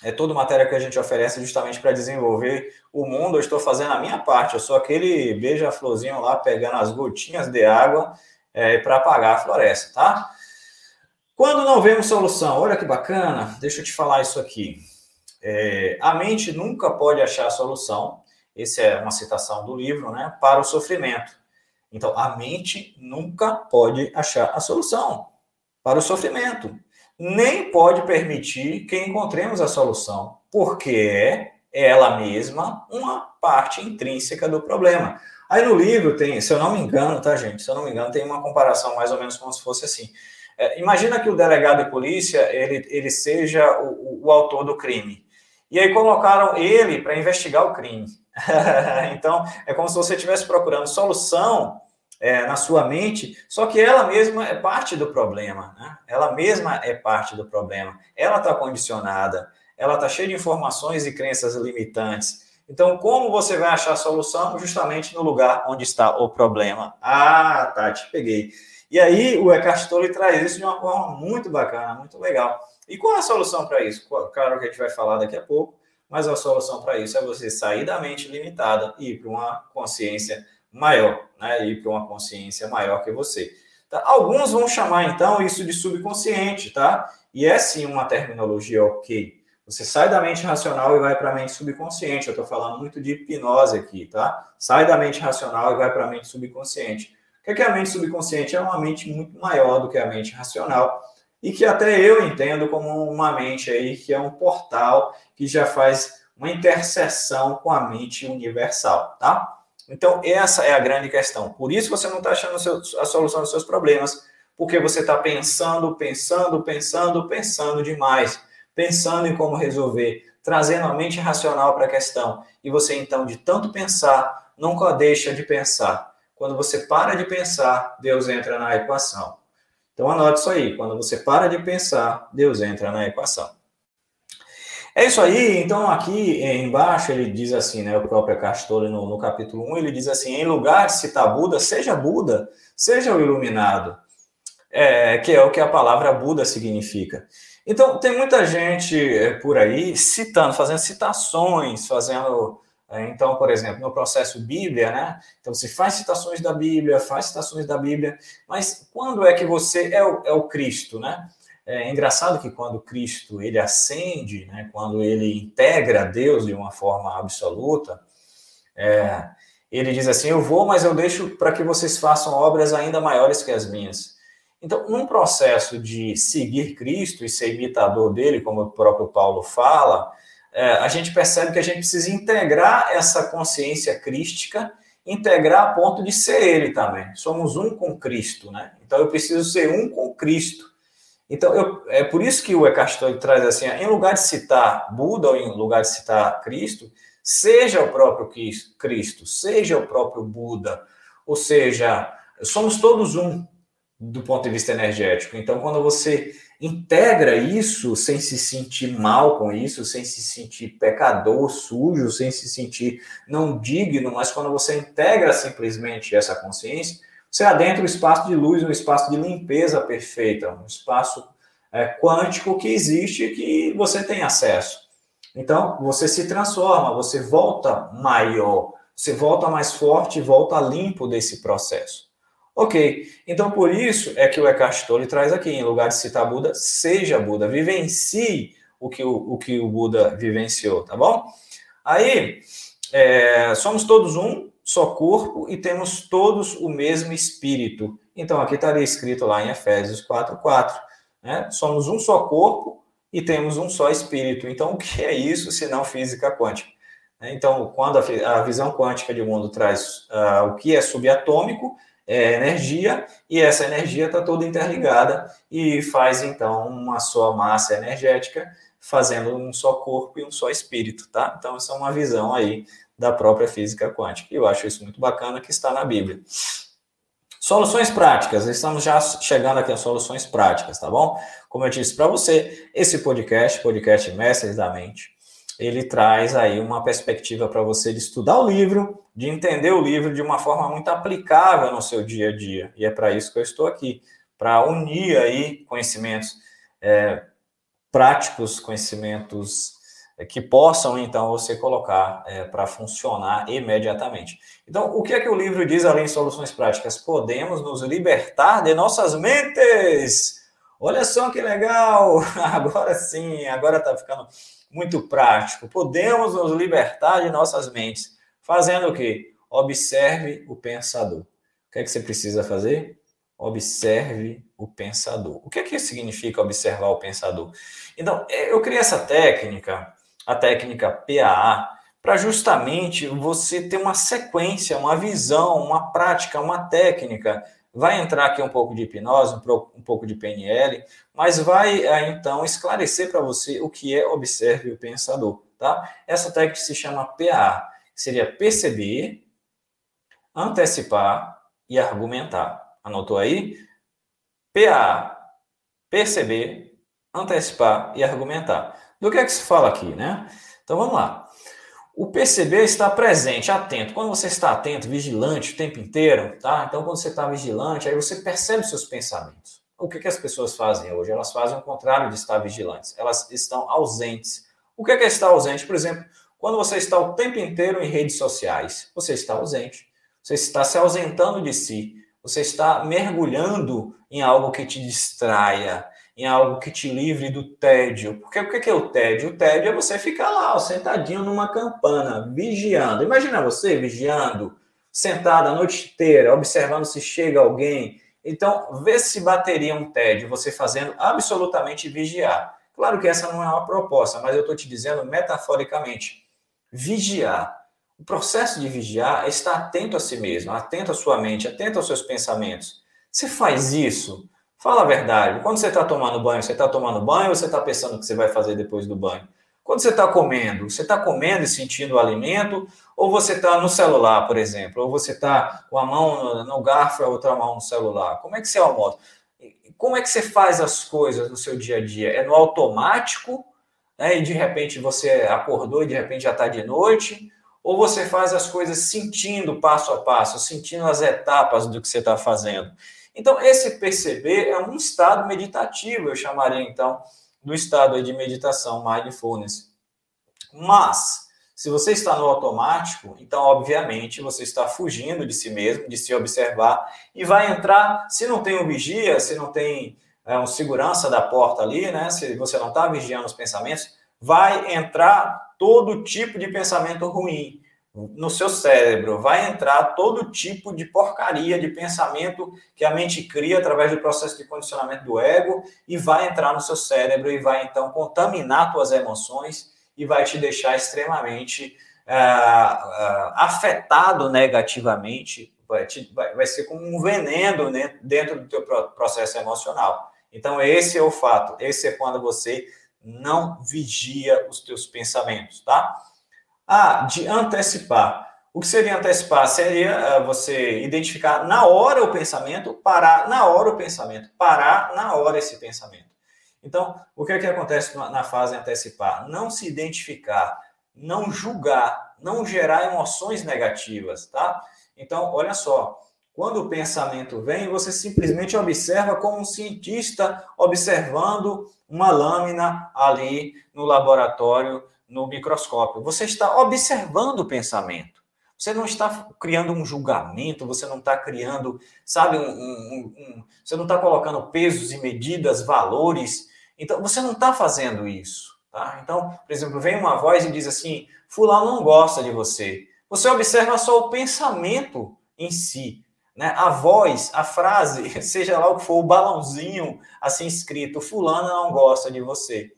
é toda matéria que a gente oferece justamente para desenvolver o mundo. Eu estou fazendo a minha parte. Eu sou aquele beija-florzinho lá, pegando as gotinhas de água é, para apagar a floresta, tá? Quando não vemos solução, olha que bacana, deixa eu te falar isso aqui. É, a mente nunca pode achar a solução, essa é uma citação do livro, né, para o sofrimento. Então, a mente nunca pode achar a solução para o sofrimento, nem pode permitir que encontremos a solução, porque é ela mesma uma parte intrínseca do problema. Aí no livro tem, se eu não me engano, tá, gente? Se eu não me engano, tem uma comparação mais ou menos como se fosse assim. É, imagina que o delegado de polícia ele, ele seja o, o, o autor do crime. E aí colocaram ele para investigar o crime. então, é como se você estivesse procurando solução é, na sua mente, só que ela mesma é parte do problema. Né? Ela mesma é parte do problema. Ela está condicionada, ela está cheia de informações e crenças limitantes. Então, como você vai achar a solução? Justamente no lugar onde está o problema. Ah, tá, te peguei. E aí, o Eckhart Tolle traz isso de uma forma muito bacana, muito legal. E qual é a solução para isso? Claro que a gente vai falar daqui a pouco, mas a solução para isso é você sair da mente limitada e ir para uma consciência maior, né? Ir para uma consciência maior que você. Tá? Alguns vão chamar então isso de subconsciente, tá? E é sim uma terminologia ok. Você sai da mente racional e vai para a mente subconsciente. Eu estou falando muito de hipnose aqui, tá? Sai da mente racional e vai para a mente subconsciente. O que é a mente subconsciente? É uma mente muito maior do que a mente racional e que até eu entendo como uma mente aí que é um portal que já faz uma interseção com a mente universal, tá? Então, essa é a grande questão. Por isso você não está achando a solução dos seus problemas, porque você está pensando, pensando, pensando, pensando demais, pensando em como resolver, trazendo a mente racional para a questão. E você, então, de tanto pensar, nunca deixa de pensar. Quando você para de pensar, Deus entra na equação. Então anote isso aí. Quando você para de pensar, Deus entra na equação. É isso aí. Então aqui embaixo ele diz assim, né? O próprio Castore no, no capítulo 1, ele diz assim: em lugar de citar Buda, seja Buda, seja o iluminado. É, que é o que a palavra Buda significa. Então, tem muita gente é, por aí citando, fazendo citações, fazendo é, então, por exemplo, no processo Bíblia, né? Então, você faz citações da Bíblia, faz citações da Bíblia, mas quando é que você é o, é o Cristo, né? É engraçado que quando Cristo ele ascende, né? Quando ele integra Deus de uma forma absoluta, é, ele diz assim: Eu vou, mas eu deixo para que vocês façam obras ainda maiores que as minhas. Então, num processo de seguir Cristo e ser imitador dele, como o próprio Paulo fala, é, a gente percebe que a gente precisa integrar essa consciência crística, integrar a ponto de ser ele também. Somos um com Cristo, né? Então, eu preciso ser um com Cristo. Então, eu, é por isso que o Eckhart Tolle traz assim, em lugar de citar Buda ou em lugar de citar Cristo, seja o próprio Cristo, seja o próprio Buda, ou seja, somos todos um do ponto de vista energético. Então, quando você integra isso sem se sentir mal com isso, sem se sentir pecador, sujo, sem se sentir não digno, mas quando você integra simplesmente essa consciência, você adentra o espaço de luz, um espaço de limpeza perfeita, um espaço é, quântico que existe e que você tem acesso. Então, você se transforma, você volta maior, você volta mais forte, volta limpo desse processo. Ok, então por isso é que o Eckhart Tolle traz aqui, em lugar de citar Buda, seja Buda, vivencie o que o, o, que o Buda vivenciou, tá bom? Aí, é, somos todos um só corpo e temos todos o mesmo espírito. Então, aqui estaria escrito lá em Efésios 4,4, né? Somos um só corpo e temos um só espírito. Então, o que é isso se não física quântica? Né? Então, quando a, visão quântica de mundo traz uh, o que é subatômico, é energia, e essa energia está toda interligada e faz, então, uma só massa energética, fazendo um só corpo e um só espírito, tá? Então, essa é uma visão aí da própria física quântica. E eu acho isso muito bacana que está na Bíblia. Soluções práticas, estamos já chegando aqui às soluções práticas, tá bom? Como eu disse para você, esse podcast, podcast Mestres da Mente, ele traz aí uma perspectiva para você de estudar o livro, de entender o livro de uma forma muito aplicável no seu dia a dia. E é para isso que eu estou aqui, para unir aí conhecimentos é, práticos, conhecimentos que possam, então, você colocar é, para funcionar imediatamente. Então, o que é que o livro diz além de soluções práticas? Podemos nos libertar de nossas mentes. Olha só que legal! Agora sim, agora está ficando muito prático. Podemos nos libertar de nossas mentes. Fazendo o quê? Observe o pensador. O que é que você precisa fazer? Observe o pensador. O que é que significa observar o pensador? Então, é, eu criei essa técnica a técnica PAA, para justamente você ter uma sequência, uma visão, uma prática, uma técnica. Vai entrar aqui um pouco de hipnose, um pouco de PNL, mas vai é, então esclarecer para você o que é observe o pensador, tá? Essa técnica se chama que seria perceber, antecipar e argumentar. Anotou aí? PAA, perceber, antecipar e argumentar. Do que é que se fala aqui, né? Então vamos lá. O perceber está presente, atento. Quando você está atento, vigilante o tempo inteiro, tá? Então quando você está vigilante, aí você percebe seus pensamentos. O que, que as pessoas fazem hoje? Elas fazem o contrário de estar vigilantes. Elas estão ausentes. O que é, que é estar ausente? Por exemplo, quando você está o tempo inteiro em redes sociais, você está ausente. Você está se ausentando de si. Você está mergulhando em algo que te distraia, em algo que te livre do tédio. Porque o que é o tédio? O tédio é você ficar lá, ó, sentadinho numa campana, vigiando. Imagina você vigiando, sentado a noite inteira, observando se chega alguém. Então, vê se bateria um tédio, você fazendo absolutamente vigiar. Claro que essa não é uma proposta, mas eu estou te dizendo metaforicamente. Vigiar. O processo de vigiar é estar atento a si mesmo, atento à sua mente, atento aos seus pensamentos. Você faz isso, Fala a verdade. Quando você está tomando banho, você está tomando banho ou você está pensando o que você vai fazer depois do banho? Quando você está comendo, você está comendo e sentindo o alimento, ou você está no celular, por exemplo, ou você está com a mão no garfo e a outra mão no celular. Como é que você almoça? Como é que você faz as coisas no seu dia a dia? É no automático, né, e de repente você acordou e de repente já está de noite, ou você faz as coisas sentindo passo a passo, sentindo as etapas do que você está fazendo? Então, esse perceber é um estado meditativo, eu chamaria então do estado de meditação, mindfulness. Mas, se você está no automático, então, obviamente, você está fugindo de si mesmo, de se observar, e vai entrar, se não tem um vigia, se não tem é, um segurança da porta ali, né? Se você não está vigiando os pensamentos, vai entrar todo tipo de pensamento ruim no seu cérebro vai entrar todo tipo de porcaria de pensamento que a mente cria através do processo de condicionamento do ego e vai entrar no seu cérebro e vai então contaminar suas emoções e vai te deixar extremamente uh, uh, afetado negativamente, vai, te, vai, vai ser como um veneno né, dentro do teu processo emocional. Então esse é o fato, esse é quando você não vigia os teus pensamentos, tá? Ah, de antecipar. O que seria antecipar? Seria uh, você identificar na hora o pensamento, parar na hora o pensamento, parar na hora esse pensamento. Então, o que é que acontece na fase antecipar? Não se identificar, não julgar, não gerar emoções negativas, tá? Então, olha só, quando o pensamento vem, você simplesmente observa como um cientista observando uma lâmina ali no laboratório no microscópio. Você está observando o pensamento. Você não está criando um julgamento, você não está criando, sabe, um, um, um, você não está colocando pesos e medidas, valores. Então, você não está fazendo isso. Tá? Então, por exemplo, vem uma voz e diz assim: Fulano não gosta de você. Você observa só o pensamento em si. Né? A voz, a frase, seja lá o que for, o balãozinho assim escrito: Fulano não gosta de você.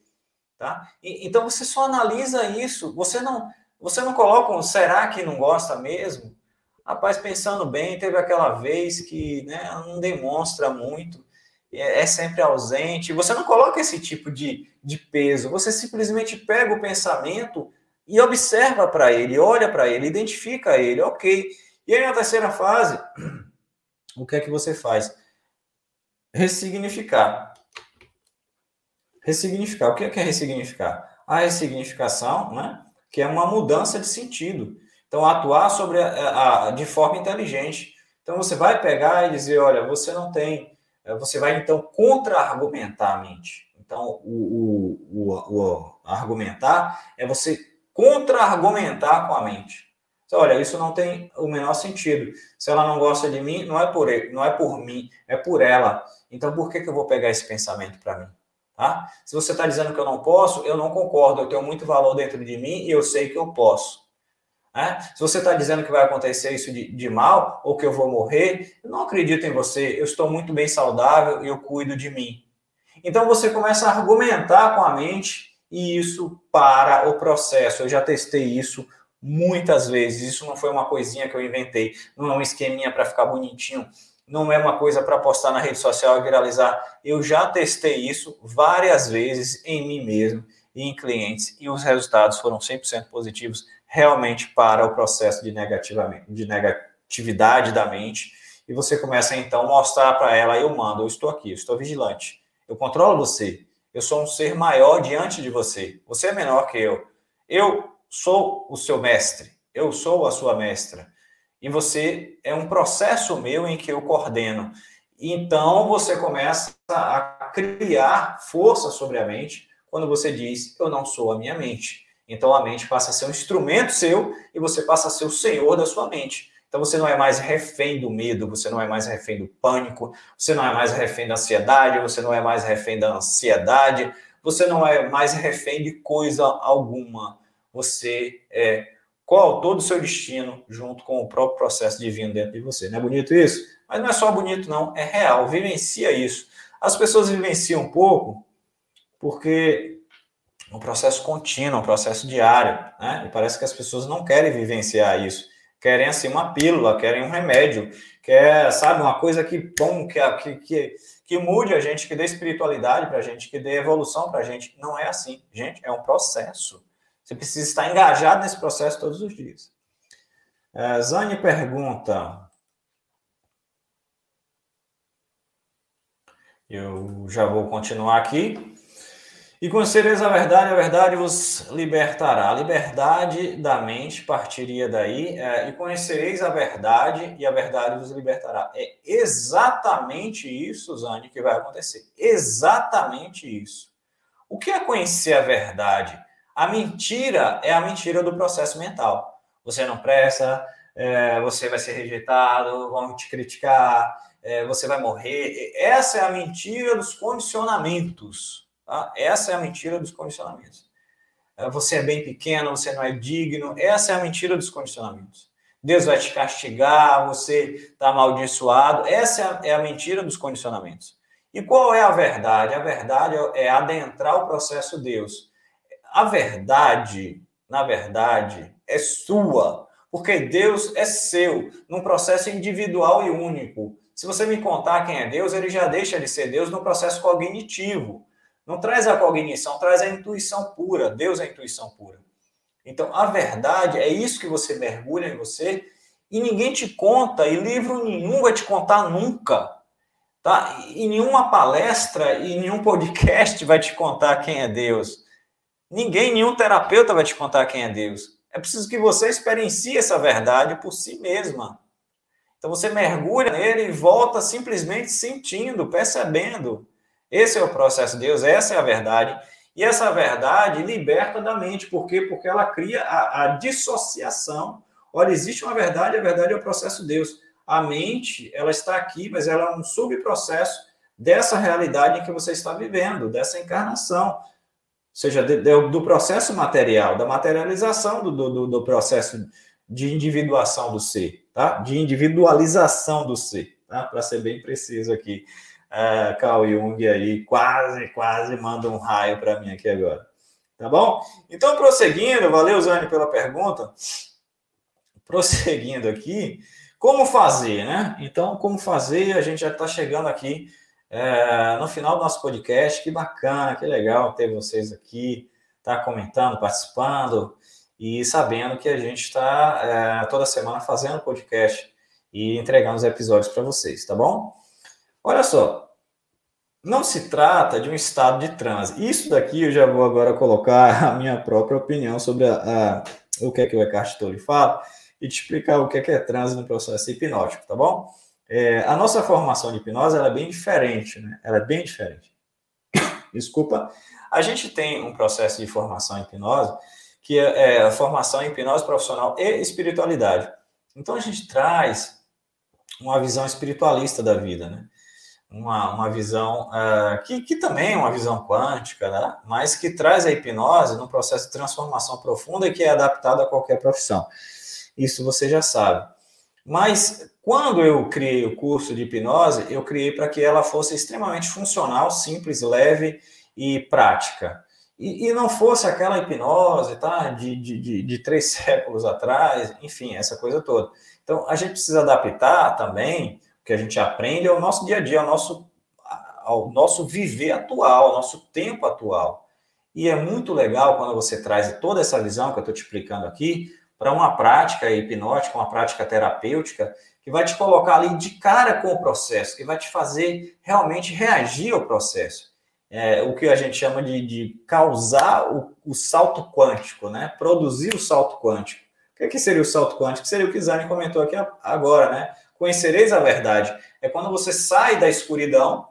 Tá? E, então você só analisa isso, você não, você não coloca um será que não gosta mesmo? Rapaz, pensando bem, teve aquela vez que né, não demonstra muito, é, é sempre ausente. Você não coloca esse tipo de, de peso, você simplesmente pega o pensamento e observa para ele, olha para ele, identifica ele, ok. E aí na terceira fase, o que é que você faz? Ressignificar. Ressignificar. O que é, que é ressignificar? A ressignificação, né, que é uma mudança de sentido. Então, atuar sobre a, a, de forma inteligente. Então, você vai pegar e dizer, olha, você não tem... Eh, você vai, então, contra-argumentar a mente. Então, o, o, o, o argumentar é você contra-argumentar com a mente. Então, olha, isso não tem o menor sentido. Se ela não gosta de mim, não é por ele, não é por mim, é por ela. Então, por que, que eu vou pegar esse pensamento para mim? Tá? Se você está dizendo que eu não posso, eu não concordo. Eu tenho muito valor dentro de mim e eu sei que eu posso. Né? Se você está dizendo que vai acontecer isso de, de, mal ou que eu vou morrer, eu não acredito em você. Eu estou muito bem saudável e eu cuido de mim. Então você começa a argumentar com a mente e isso para o processo. Eu já testei isso muitas vezes. Isso não foi uma coisinha que eu inventei, não é um esqueminha para ficar bonitinho não é uma coisa para postar na rede social e viralizar. Eu já testei isso várias vezes em mim mesmo e em clientes, e os resultados foram 100% positivos realmente para o processo de, de negatividade da mente. E você começa então a mostrar para ela: eu mando, eu estou aqui, eu estou vigilante, eu controlo você, eu sou um ser maior diante de você, você é menor que eu, eu sou o seu mestre, eu sou a sua mestra e você é um processo meu em que eu coordeno. Então você começa a criar força sobre a mente quando você diz eu não sou a minha mente. Então a mente passa a ser um instrumento seu e você passa a ser o senhor da sua mente. Então você não é mais refém do medo, você não é mais refém do pânico, você não é mais refém da ansiedade, você não é mais refém da ansiedade, você não é mais refém de coisa alguma. Você é qual todo o seu destino junto com o próprio processo divino dentro de você. Não é bonito isso? Mas não é só bonito, não, é real, vivencia isso. As pessoas vivenciam um pouco porque é um processo contínuo, um processo diário, né? E parece que as pessoas não querem vivenciar isso. Querem, assim, uma pílula, querem um remédio, quer, sabe, uma coisa que, bom, que, que, que, que mude a gente, que dê espiritualidade para a gente, que dê evolução para a gente. Não é assim, gente, é um processo. Você precisa estar engajado nesse processo todos os dias. É, Zane pergunta. Eu já vou continuar aqui. E conhecereis a verdade, a verdade vos libertará. A liberdade da mente partiria daí. É, e conhecereis a verdade, e a verdade vos libertará. É exatamente isso, Zane, que vai acontecer. Exatamente isso. O que é conhecer a verdade? A mentira é a mentira do processo mental. Você não presta, é, você vai ser rejeitado, vão te criticar, é, você vai morrer. Essa é a mentira dos condicionamentos. Tá? Essa é a mentira dos condicionamentos. é, você é bem pequeno, você não é digno. Essa é a mentira dos condicionamentos. Deus vai te castigar, você está amaldiçoado. Essa é a mentira dos condicionamentos. E qual é a verdade? A verdade é adentrar o processo Deus. A verdade, na verdade, é sua, porque Deus é seu, num processo individual e único. Se você me contar quem é Deus, ele já deixa de ser Deus no processo cognitivo. Não traz a cognição, traz a intuição pura. Deus é a intuição pura. Então, a verdade é isso que você mergulha em você e ninguém te conta, e livro nenhum vai te contar nunca. Tá? E nenhuma palestra e nenhum podcast vai te contar quem é Deus. Ninguém, nenhum terapeuta vai te contar quem é Deus. É preciso que você experiencie essa verdade por si mesma. Então você mergulha nele e volta simplesmente sentindo, percebendo. Esse é o processo de Deus, essa é a verdade. E essa verdade liberta da mente. Por quê? Porque ela cria a, a dissociação. Olha, existe uma verdade, a verdade é o processo de Deus. A mente, ela está aqui, mas ela é um subprocesso dessa realidade em que você está vivendo, dessa encarnação. Seja, de, de, do processo material, da materialização do, do, do processo de individuação do ser, tá? De individualização do ser, tá? Para ser bem preciso aqui uh, Carl Jung aí quase, quase manda um raio para mim aqui agora. Tá bom? Então, prosseguindo, valeu, Zane, pela pergunta. Prosseguindo aqui, como fazer, né? Então, como fazer? A gente já está chegando aqui é, no final do nosso podcast. Que bacana, que legal ter vocês aqui, tá comentando, participando e sabendo que a gente está é, toda semana fazendo podcast e entregando os episódios para vocês, tá bom? Olha só, não se trata de um estado de transe. Isso daqui eu já vou agora colocar a minha própria opinião sobre a, a, o que é que o Eckhart Tolle fala e te explicar o que é, que é transe no processo hipnótico, tá bom? É, a nossa formação de hipnose é bem diferente, né? Ela é bem diferente. Desculpa. A gente tem um processo de formação em hipnose que é, é a formação em hipnose profissional e espiritualidade. Então a gente traz uma visão espiritualista da vida, né? uma, uma visão uh, que, que também é uma visão quântica, né? mas que traz a hipnose num processo de transformação profunda e que é adaptado a qualquer profissão. Isso você já sabe. Mas quando eu criei o curso de hipnose, eu criei para que ela fosse extremamente funcional, simples, leve e prática. E, e não fosse aquela hipnose tá? de, de, de, de três séculos atrás, enfim, essa coisa toda. Então, a gente precisa adaptar também que a gente aprende ao nosso dia a dia, ao nosso, ao nosso viver atual, ao nosso tempo atual. E é muito legal quando você traz toda essa visão que eu estou te explicando aqui para uma prática hipnótica, uma prática terapêutica, que vai te colocar ali de cara com o processo, que vai te fazer realmente reagir ao processo. É, o que a gente chama de, de causar o, o, salto quântico, né? Produzir o salto quântico. O que, é que seria o salto quântico? Seria o que Zane comentou aqui agora, né? conhecereis a verdade. É quando você sai da escuridão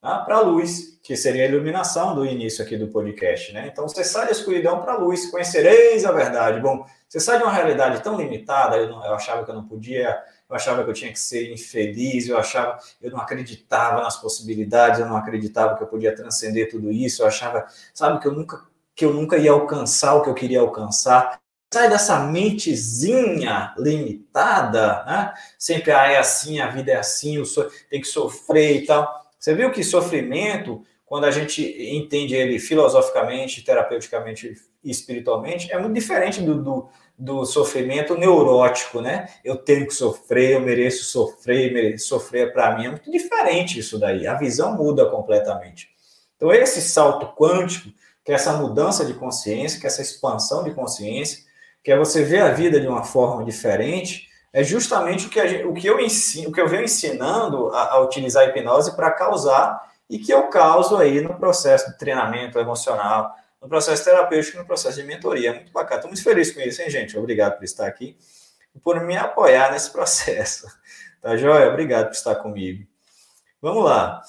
tá, para a luz, que seria a iluminação do início aqui do podcast, né? Então você sai da escuridão para a luz, conhecereis a verdade. Bom, você sai de uma realidade tão limitada, eu, não, eu achava que eu não podia, eu achava que eu tinha que ser infeliz, eu achava, eu não acreditava nas possibilidades, eu não acreditava que eu podia transcender tudo isso, eu achava, sabe, que eu nunca que eu nunca ia alcançar o que eu queria alcançar sai dessa mentezinha limitada, né? Sempre ah, é assim, a vida é assim, so... tem que sofrer e tal. Você viu que sofrimento, quando a gente entende ele filosoficamente, terapeuticamente e espiritualmente, é muito diferente do, do, do sofrimento neurótico, né? Eu tenho que sofrer, eu mereço sofrer, mereço sofrer para mim. É muito diferente isso daí. A visão muda completamente. Então, esse salto quântico, que é essa mudança de consciência, que é essa expansão de consciência, que é você ver a vida de uma forma diferente, é justamente o que, gente, o que eu ensino, o que eu venho ensinando a, a utilizar a hipnose para causar e que eu causo aí no processo de treinamento emocional, no processo terapêutico, no processo de mentoria. Muito bacana. Estou muito feliz com isso, hein, gente? Obrigado por estar aqui e por me apoiar nesse processo. Tá joia? Obrigado por estar comigo. Vamos lá.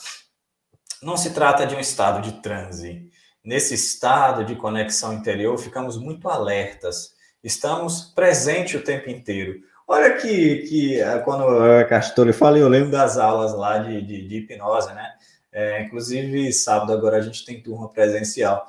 Não se trata de um estado de transe. Nesse estado de conexão interior, ficamos muito alertas Estamos presentes o tempo inteiro. Olha que, que eh, quando a Castor fala, eu lembro das aulas lá de, de, de hipnose, né? É, inclusive, sábado agora a gente tem turma presencial.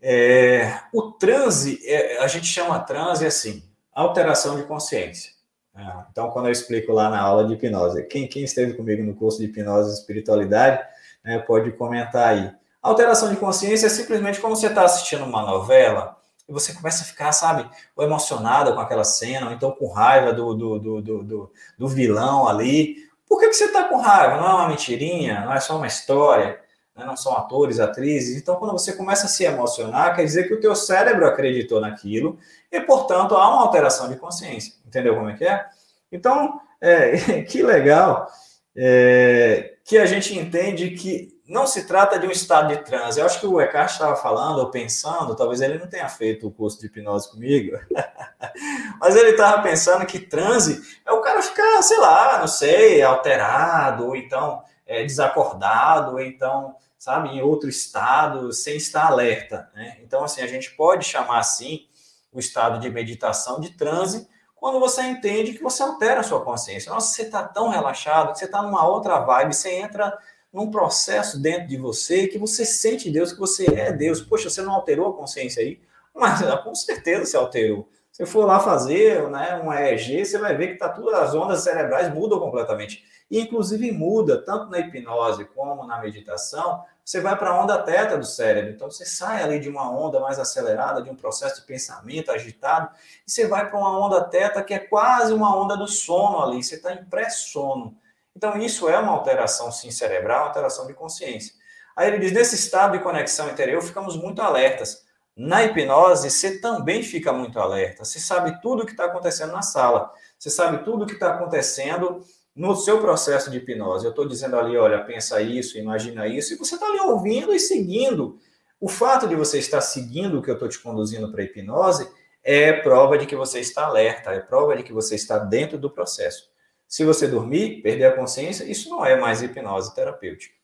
é, o transe, é, a gente chama transe assim, alteração de consciência. Ah, então, quando eu explico lá na aula de hipnose, quem, quem esteve comigo no curso de hipnose e espiritualidade, né, pode comentar aí. Alteração de consciência é simplesmente como você está assistindo uma novela e você começa a ficar, sabe, ou emocionada com aquela cena, ou então com raiva do, do, do, do, do vilão ali. Por que, que você está com raiva? Não é uma mentirinha, não é só uma história, né? não são atores, atrizes. Então, quando você começa a se emocionar, quer dizer que o teu cérebro acreditou naquilo e, portanto, há uma alteração de consciência. Entendeu como é que é? Então, é, que legal é, que a gente entende que não se trata de um estado de transe. Eu acho que o Eckhart estava falando ou pensando, talvez ele não tenha feito o curso de hipnose comigo, mas ele estava pensando que transe é o cara ficar, sei lá, não sei, alterado, ou então é, desacordado, ou então, sabe, em outro estado, sem estar alerta. Né? Então, assim, a gente pode chamar assim o estado de meditação de transe quando você entende que você altera a sua consciência. Nossa, você está tão relaxado, que você está numa outra vibe, você entra num processo dentro de você que você sente Deus, que você é Deus. Poxa, você não alterou a consciência aí? Mas com certeza você alterou. Se for lá fazer né, um EEG, você vai ver que tá tudo, as ondas cerebrais mudam completamente. E, inclusive, muda, tanto na hipnose como na meditação, você vai para a onda teta do cérebro. Então, você sai ali de uma onda mais acelerada, de um processo de pensamento agitado, e você vai para uma onda teta que é quase uma onda do sono ali. Você está em pré-sono. Então, isso é uma alteração, sim, cerebral, uma alteração de consciência. Aí ele diz: nesse estado de conexão interior, ficamos muito alertas. Na hipnose, você também fica muito alerta. Você sabe tudo o que está acontecendo na sala. Você sabe tudo o que está acontecendo no seu processo de hipnose. Eu estou dizendo ali, olha, pensa isso, imagina isso, e você está ali ouvindo e seguindo. O fato de você estar seguindo o que eu estou te conduzindo para a hipnose é prova de que você está alerta, é prova de que você está dentro do processo. Se você dormir, perder a consciência, isso não é mais hipnose terapêutica.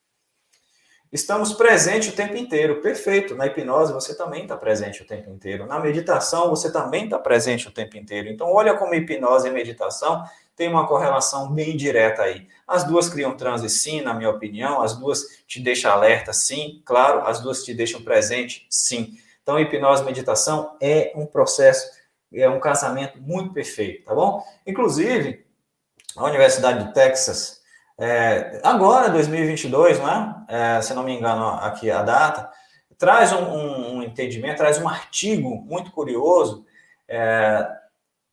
Estamos presentes o tempo inteiro, perfeito. Na hipnose você também está presente o tempo inteiro. Na meditação você também está presente o tempo inteiro. Então, olha como hipnose e meditação tem uma correlação bem direta aí. As duas criam transe, sim, na minha opinião. As duas te deixam alerta, sim. Claro, as duas te deixam presente, sim. Então, hipnose e meditação é um processo, é um casamento muito perfeito, tá bom? Inclusive, a Universidade de Texas é, agora, 2022, né? É, se não me engano aqui a data, traz um, um, um entendimento, traz um artigo muito curioso, é,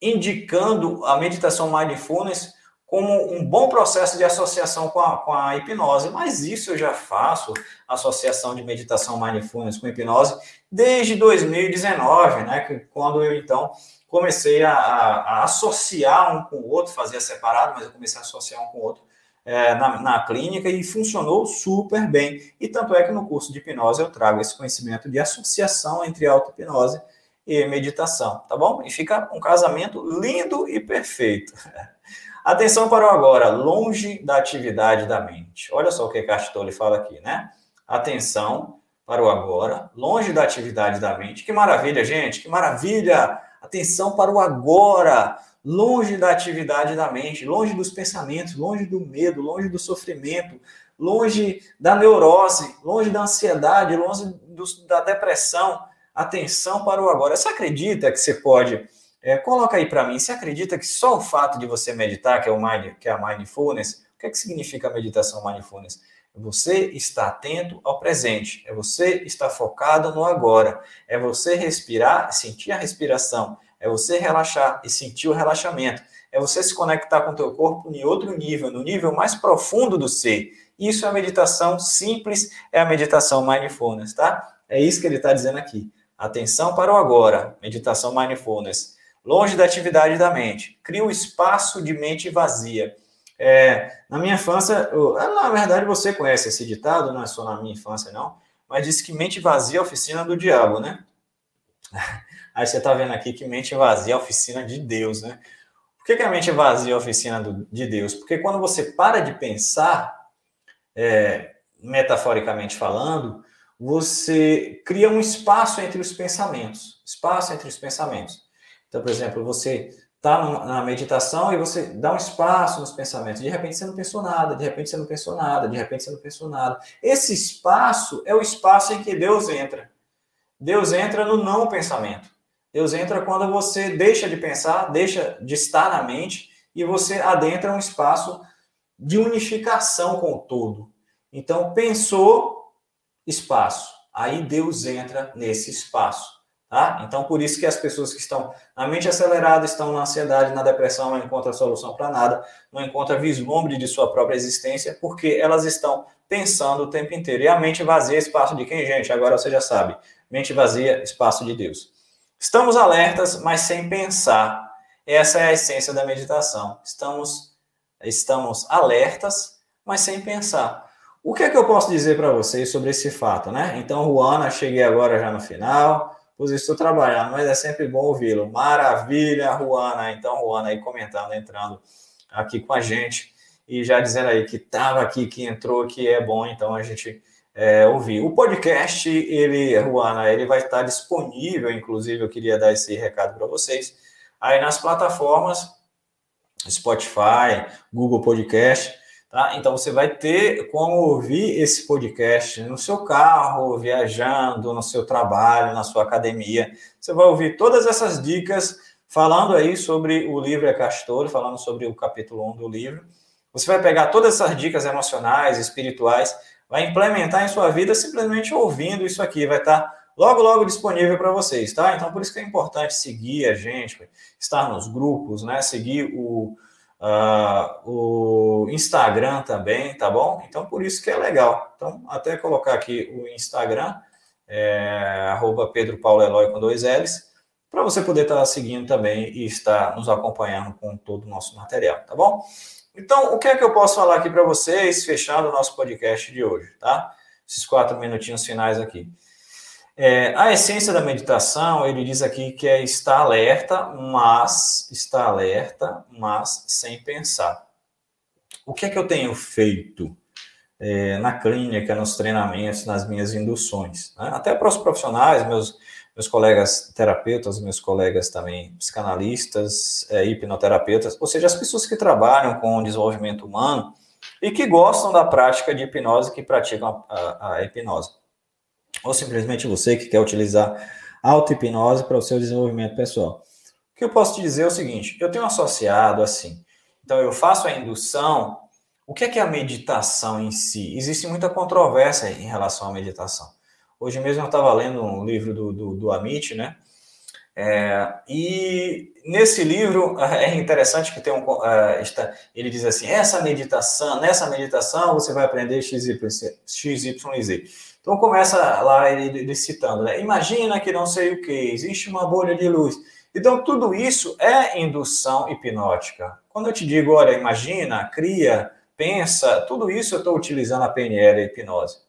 indicando a meditação mindfulness como um bom processo de associação com a, com a hipnose. Mas isso eu já faço, associação de meditação mindfulness com hipnose, desde 2019, né? Quando eu, então, comecei a, a, a associar um com o outro, fazia separado, mas eu comecei a associar um com o outro é, na, na, clínica e funcionou super bem. E tanto é que no curso de hipnose eu trago esse conhecimento de associação entre auto-hipnose e meditação, tá bom? E fica um casamento lindo e perfeito. Atenção para o agora, longe da atividade da mente. Olha só o que Castoli fala aqui, né? Atenção para o agora, longe da atividade da mente. Que maravilha, gente, que maravilha! Atenção para o agora, longe da atividade da mente, longe dos pensamentos, longe do medo, longe do sofrimento, longe da neurose, longe da ansiedade, longe do, da depressão. Atenção para o agora. Você acredita que você pode. É, coloca aí para mim. Você acredita que só o fato de você meditar, que é, o mind, que é a mindfulness, que, é que significa a meditação mindfulness? É você estar atento ao presente, é você estar focado no agora, é você respirar, sentir a respiração, é você relaxar e sentir o relaxamento. É você se conectar com o teu corpo em outro nível, no nível mais profundo do ser. Isso é a meditação simples, é a meditação mindfulness, tá? É isso que ele está dizendo aqui. Atenção para o agora, meditação mindfulness. Longe da atividade da mente. Cria um espaço de mente vazia. É, na minha infância, eu, na verdade você conhece esse ditado, não é só na minha infância não, mas diz que mente vazia é oficina do diabo, né? Aí você está vendo aqui que mente vazia é oficina de Deus, né? Por que, que a mente vazia é oficina do, de Deus? Porque quando você para de pensar, é, metaforicamente falando, você cria um espaço entre os pensamentos. Espaço entre os pensamentos. Então, por exemplo, você está na meditação e você dá um espaço nos pensamentos. De repente você não pensou nada, de repente você não pensou nada, de repente você não pensou nada. Esse espaço é o espaço em que Deus entra. Deus entra no não pensamento. Deus entra quando você deixa de pensar, deixa de estar na mente e você adentra um espaço de unificação com o todo. Então, pensou, espaço. Aí Deus entra nesse espaço. Tá? Então, por isso que as pessoas que estão na mente acelerada, estão na ansiedade, na depressão, não encontram solução para nada, não encontram vislumbre de sua própria existência, porque elas estão pensando o tempo inteiro. E a mente vazia, espaço de quem, gente? Agora você já sabe. Mente vazia, espaço de Deus. Estamos alertas, mas sem pensar. Essa é a essência da meditação. Estamos, estamos alertas, mas sem pensar. O que é que eu posso dizer para vocês sobre esse fato, né? Então, Juana, cheguei agora já no final estou trabalhando, mas é sempre bom ouvi-lo. Maravilha, Juana. Então, Juana aí comentando, entrando aqui com a gente e já dizendo aí que estava aqui, que entrou, que é bom, então a gente é, ouvir. O podcast, ele, Juana, ele vai estar disponível, inclusive eu queria dar esse recado para vocês, aí nas plataformas Spotify, Google Podcast, Tá? Então você vai ter como ouvir esse podcast no seu carro, viajando, no seu trabalho, na sua academia. Você vai ouvir todas essas dicas falando aí sobre o livro É Castor, falando sobre o capítulo 1 do livro. Você vai pegar todas essas dicas emocionais, espirituais, vai implementar em sua vida simplesmente ouvindo isso aqui, vai estar logo, logo disponível para vocês, tá? Então, por isso que é importante seguir a gente, estar nos grupos, né? Seguir o, Uh, o Instagram também, tá bom? Então, por isso que é legal. Então, até colocar aqui o Instagram, é, arroba Pedro Paulo Eloy com dois L's, para você poder estar tá seguindo também e estar nos acompanhando com todo o nosso material, tá bom? Então, o que é que eu posso falar aqui para vocês, fechando o nosso podcast de hoje, tá? Esses quatro minutinhos finais aqui. É, a essência da meditação, ele diz aqui que é estar alerta, mas estar alerta, mas sem pensar. O que é que eu tenho feito é, na clínica, nos treinamentos, nas minhas induções? Né? Até para os profissionais, meus, meus colegas terapeutas, meus colegas também psicanalistas, é, hipnoterapeutas, ou seja, as pessoas que trabalham com o desenvolvimento humano e que gostam da prática de hipnose, que praticam a, a, a hipnose ou simplesmente você que quer utilizar auto-hipnose para o seu desenvolvimento pessoal. O que eu posso te dizer é o seguinte: eu tenho associado assim. Então, eu faço a indução. O que é, que é a meditação em si? Existe muita controvérsia em relação à meditação. Hoje mesmo eu estava lendo um livro do, do, do Amit, né? É, e nesse livro é interessante que tem um, uh, está, ele diz assim: essa meditação, nessa meditação você vai aprender x, y z. Então começa lá ele, ele citando, né? Imagina que não sei o que, existe uma bolha de luz. Então tudo isso é indução hipnótica. Quando eu te digo, olha, imagina, cria, pensa, tudo isso eu estou utilizando a PNL, a hipnose.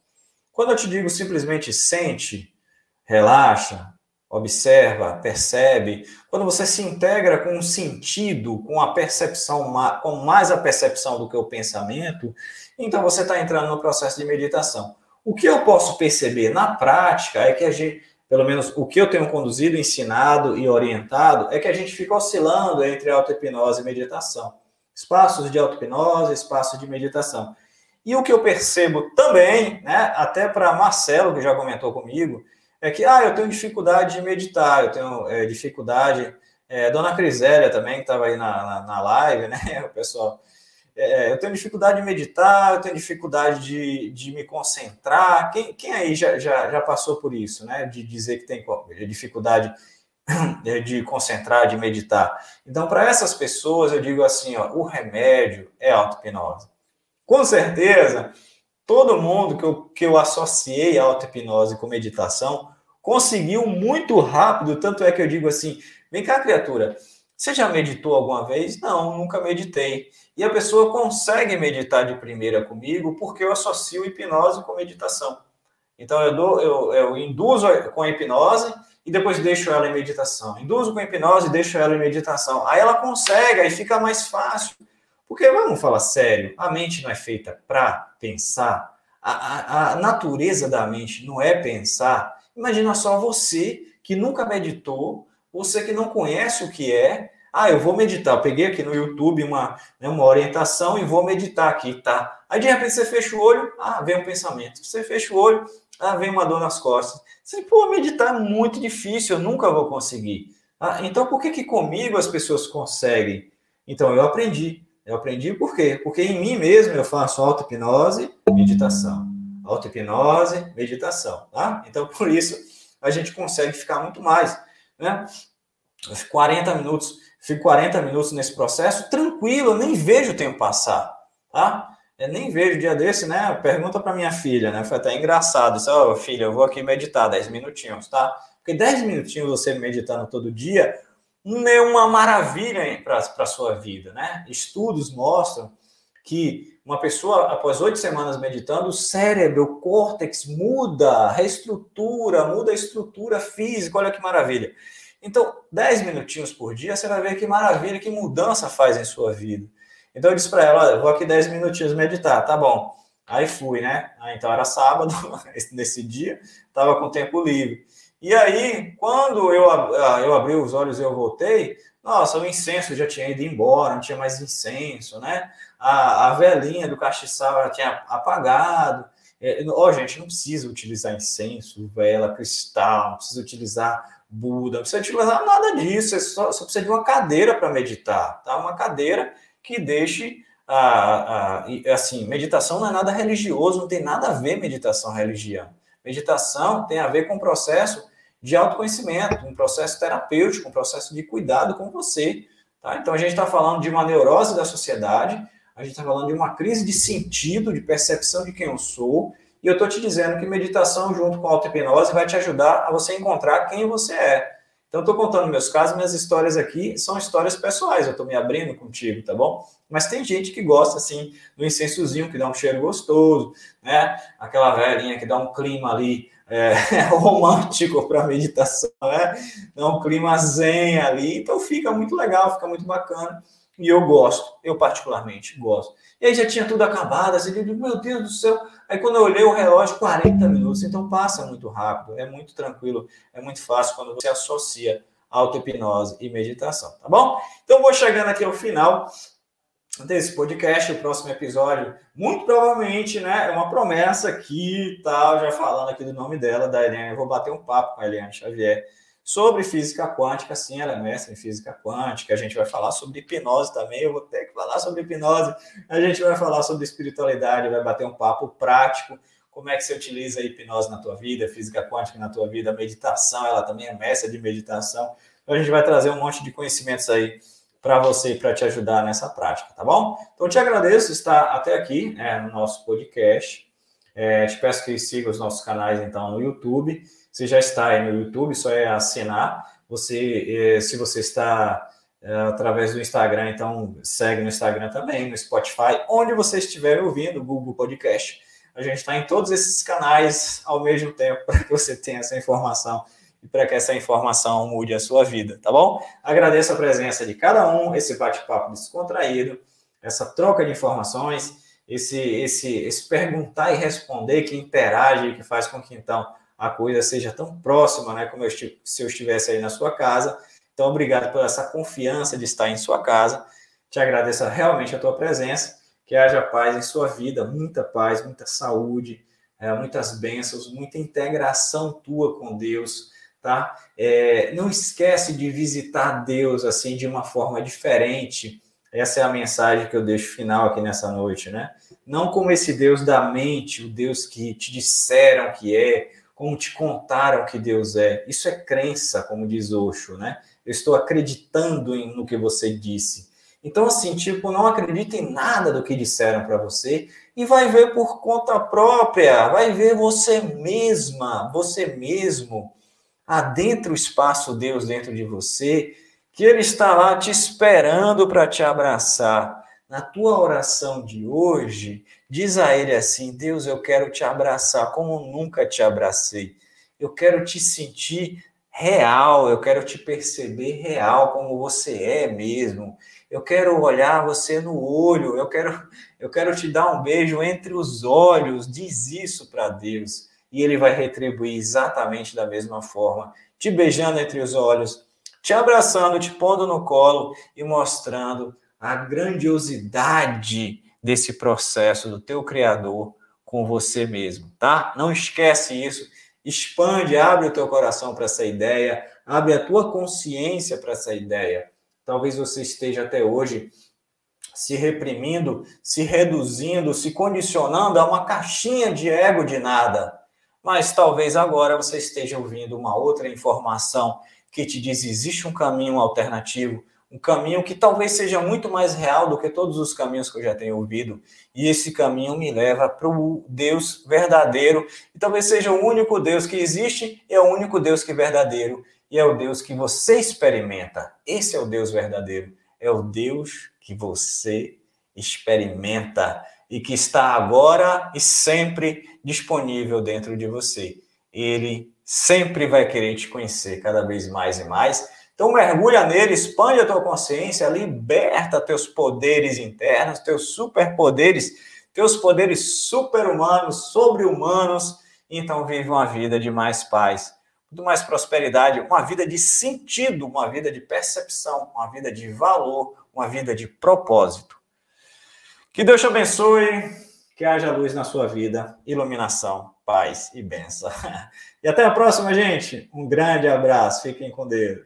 Quando eu te digo simplesmente sente, relaxa, observa, percebe, quando você se integra com um sentido, com a percepção, com mais a percepção do que o pensamento, então você está entrando no processo de meditação. O que eu posso perceber na prática é que a gente, pelo menos o que eu tenho conduzido, ensinado e orientado, é que a gente fica oscilando entre auto-hipnose e meditação. Espaços de auto-hipnose, espaços de meditação. E o que eu percebo também, né, até para Marcelo, que já comentou comigo, é que ah, eu tenho dificuldade de meditar, eu tenho é, dificuldade. É, Dona Crisélia também, que estava aí na, na, na, live, né? O pessoal é, eu tenho dificuldade de meditar, eu tenho dificuldade de, de me concentrar. Quem, quem aí já, já, já passou por isso, né? De dizer que tem dificuldade de concentrar, de meditar. Então, para essas pessoas, eu digo assim: ó, o remédio é auto-hipnose. Com certeza, todo mundo que eu, que eu associei a auto-hipnose com meditação conseguiu muito rápido. Tanto é que eu digo assim: vem cá, criatura, você já meditou alguma vez? Não, nunca meditei. E a pessoa consegue meditar de primeira comigo porque eu associo hipnose com meditação. Então eu, dou, eu, eu induzo com a hipnose e depois deixo ela em meditação. Induzo com a hipnose e deixo ela em meditação. Aí ela consegue, aí fica mais fácil. Porque vamos falar sério, a mente não é feita para pensar. A, a, a natureza da mente não é pensar. Imagina só você que nunca meditou, você que não conhece o que é, ah, eu vou meditar. Eu peguei aqui no YouTube uma, né, uma orientação e vou meditar aqui, tá? Aí de repente você fecha o olho, ah, vem um pensamento. Você fecha o olho, Ah, vem uma dor nas costas. Você, pô, meditar é muito difícil, eu nunca vou conseguir. Ah, então, por que, que comigo as pessoas conseguem? Então, eu aprendi. Eu aprendi por quê? Porque em mim mesmo eu faço auto-hipnose, meditação. Auto-hipnose, meditação, tá? Então, por isso, a gente consegue ficar muito mais, né? 40 minutos, fico 40 minutos nesse processo, tranquilo, eu nem vejo o tempo passar, tá? Eu nem vejo dia desse, né? Pergunta para minha filha, né? Foi até engraçado. Disse, oh, filha, eu vou aqui meditar 10 minutinhos, tá? Porque 10 minutinhos você meditando todo dia não é uma maravilha para a sua vida, né? Estudos mostram que uma pessoa, após oito semanas meditando, o cérebro, o córtex muda, reestrutura, muda a estrutura física, olha que maravilha. Então, 10 minutinhos por dia, você vai ver que maravilha, que mudança faz em sua vida. Então eu disse para ela, olha, vou aqui 10 minutinhos meditar, tá bom. Aí fui, né? Então era sábado, nesse dia, estava com tempo livre. E aí, quando eu, ah, eu abri os olhos e eu voltei, nossa, o incenso já tinha ido embora, não tinha mais incenso, né? A, a velhinha do castiçal já tinha apagado. É, ó, oh, gente, não precisa utilizar incenso, vela, cristal, não precisa utilizar Buda, não precisa utilizar nada disso, só, só precisa de uma cadeira para meditar, tá? Uma cadeira que deixe a, a, assim, meditação não é nada religioso, não tem nada a ver meditação religião. Meditação tem a ver com o processo de autoconhecimento, um processo terapêutico, um processo de cuidado com você. Tá? Então a gente está falando de uma neurose da sociedade, a gente está falando de uma crise de sentido, de percepção de quem eu sou, e eu estou te dizendo que meditação junto com auto-hipnose vai te ajudar a você encontrar quem você é. Então, estou contando meus casos, minhas histórias aqui são histórias pessoais, eu estou me abrindo contigo, tá bom? Mas tem gente que gosta, assim, do incensozinho, que dá um cheiro gostoso, né? Aquela velhinha que dá um clima ali é, romântico para meditação, né? Dá um clima zen ali, então fica muito legal, fica muito bacana. E eu gosto, eu particularmente gosto. E aí já tinha tudo acabado, assim, eu digo, meu Deus do céu. Aí quando eu olhei o relógio, 40 minutos, então passa muito rápido, é muito tranquilo, é muito fácil quando você associa auto-hipnose e meditação, tá bom? Então vou chegando aqui ao final desse podcast, o próximo episódio, muito provavelmente, né, é uma promessa aqui, tal, já falando aqui do nome dela, da Helena, eu vou bater um papo com a Eliane Xavier, sobre física quântica, sim, ela é mestre em física quântica, a gente vai falar sobre hipnose também, eu vou ter que falar sobre hipnose, a gente vai falar sobre espiritualidade, vai bater um papo prático, como é que você utiliza a hipnose na tua vida, física quântica na tua vida, meditação, ela também é mestre de meditação, então a gente vai trazer um monte de conhecimentos aí para você, para te ajudar nessa prática, tá bom? Então, te agradeço estar até aqui é, no nosso podcast. É, te peço que siga os nossos canais, então, no YouTube. Você já está aí no YouTube, só é assinar. Você, é, se você está é, através do Instagram, então segue no Instagram também, no Spotify, onde você estiver ouvindo, Google Podcast. A gente está em todos esses canais ao mesmo tempo para que você tenha essa informação e para que essa informação mude a sua vida, tá bom? Agradeço a presença de cada um, esse bate-papo descontraído, essa troca de informações, esse, esse, esse perguntar e responder que interage, que faz com que então a coisa seja tão próxima, né, como eu, se eu estivesse aí na sua casa. Então, obrigado por essa confiança de estar em sua casa. Te agradeço realmente a tua presença. Que haja paz em sua vida, muita paz, muita saúde, é, muitas bênçãos, muita integração tua com Deus, tá? É, não esquece de visitar Deus assim de uma forma diferente. Essa é a mensagem que eu deixo final aqui nessa noite, né? Não como esse Deus da mente, o Deus que te disseram que é, como te contaram que Deus é. Isso é crença, como diz Osho, né? Eu estou acreditando no que você disse. Então, assim, tipo, não acredita em nada do que disseram para você e vai ver por conta própria, vai ver você mesma, você mesmo, adentra o espaço Deus dentro de você, que Ele está lá te esperando para te abraçar. Na tua oração de hoje, Diz a ele assim: Deus, eu quero te abraçar como nunca te abracei. Eu quero te sentir real, eu quero te perceber real como você é mesmo. Eu quero olhar você no olho, eu quero eu quero te dar um beijo entre os olhos. Diz isso para Deus e ele vai retribuir exatamente da mesma forma, te beijando entre os olhos, te abraçando, te pondo no colo e mostrando a grandiosidade desse processo do teu Criador com você mesmo, tá? Não esquece isso. Expande, abre o teu coração para essa ideia, abre a tua consciência para essa ideia. Talvez você esteja até hoje se reprimindo, se reduzindo, se condicionando a uma caixinha de ego de nada. Mas talvez agora você esteja ouvindo uma outra informação que te diz existe um caminho alternativo, um caminho que talvez seja muito mais real do que todos os caminhos que eu já tenho ouvido. E esse caminho me leva para o Deus verdadeiro, e talvez seja o único Deus que existe, é o único Deus que é verdadeiro, e é o Deus que você experimenta. Esse é o Deus verdadeiro, é o Deus que você experimenta e que está agora e sempre disponível dentro de você. Ele sempre vai querer te conhecer cada vez mais e mais então mergulha nele, expande a tua consciência, liberta teus poderes internos, teus superpoderes, teus poderes super-humanos, sobre-humanos. Então vive uma vida de mais paz, muito mais prosperidade, uma vida de sentido, uma vida de percepção, uma vida de valor, uma vida de propósito. Que Deus te abençoe, que haja luz na sua vida, iluminação, paz e bênção. E até a próxima, gente. Um grande abraço. Fiquem com Deus.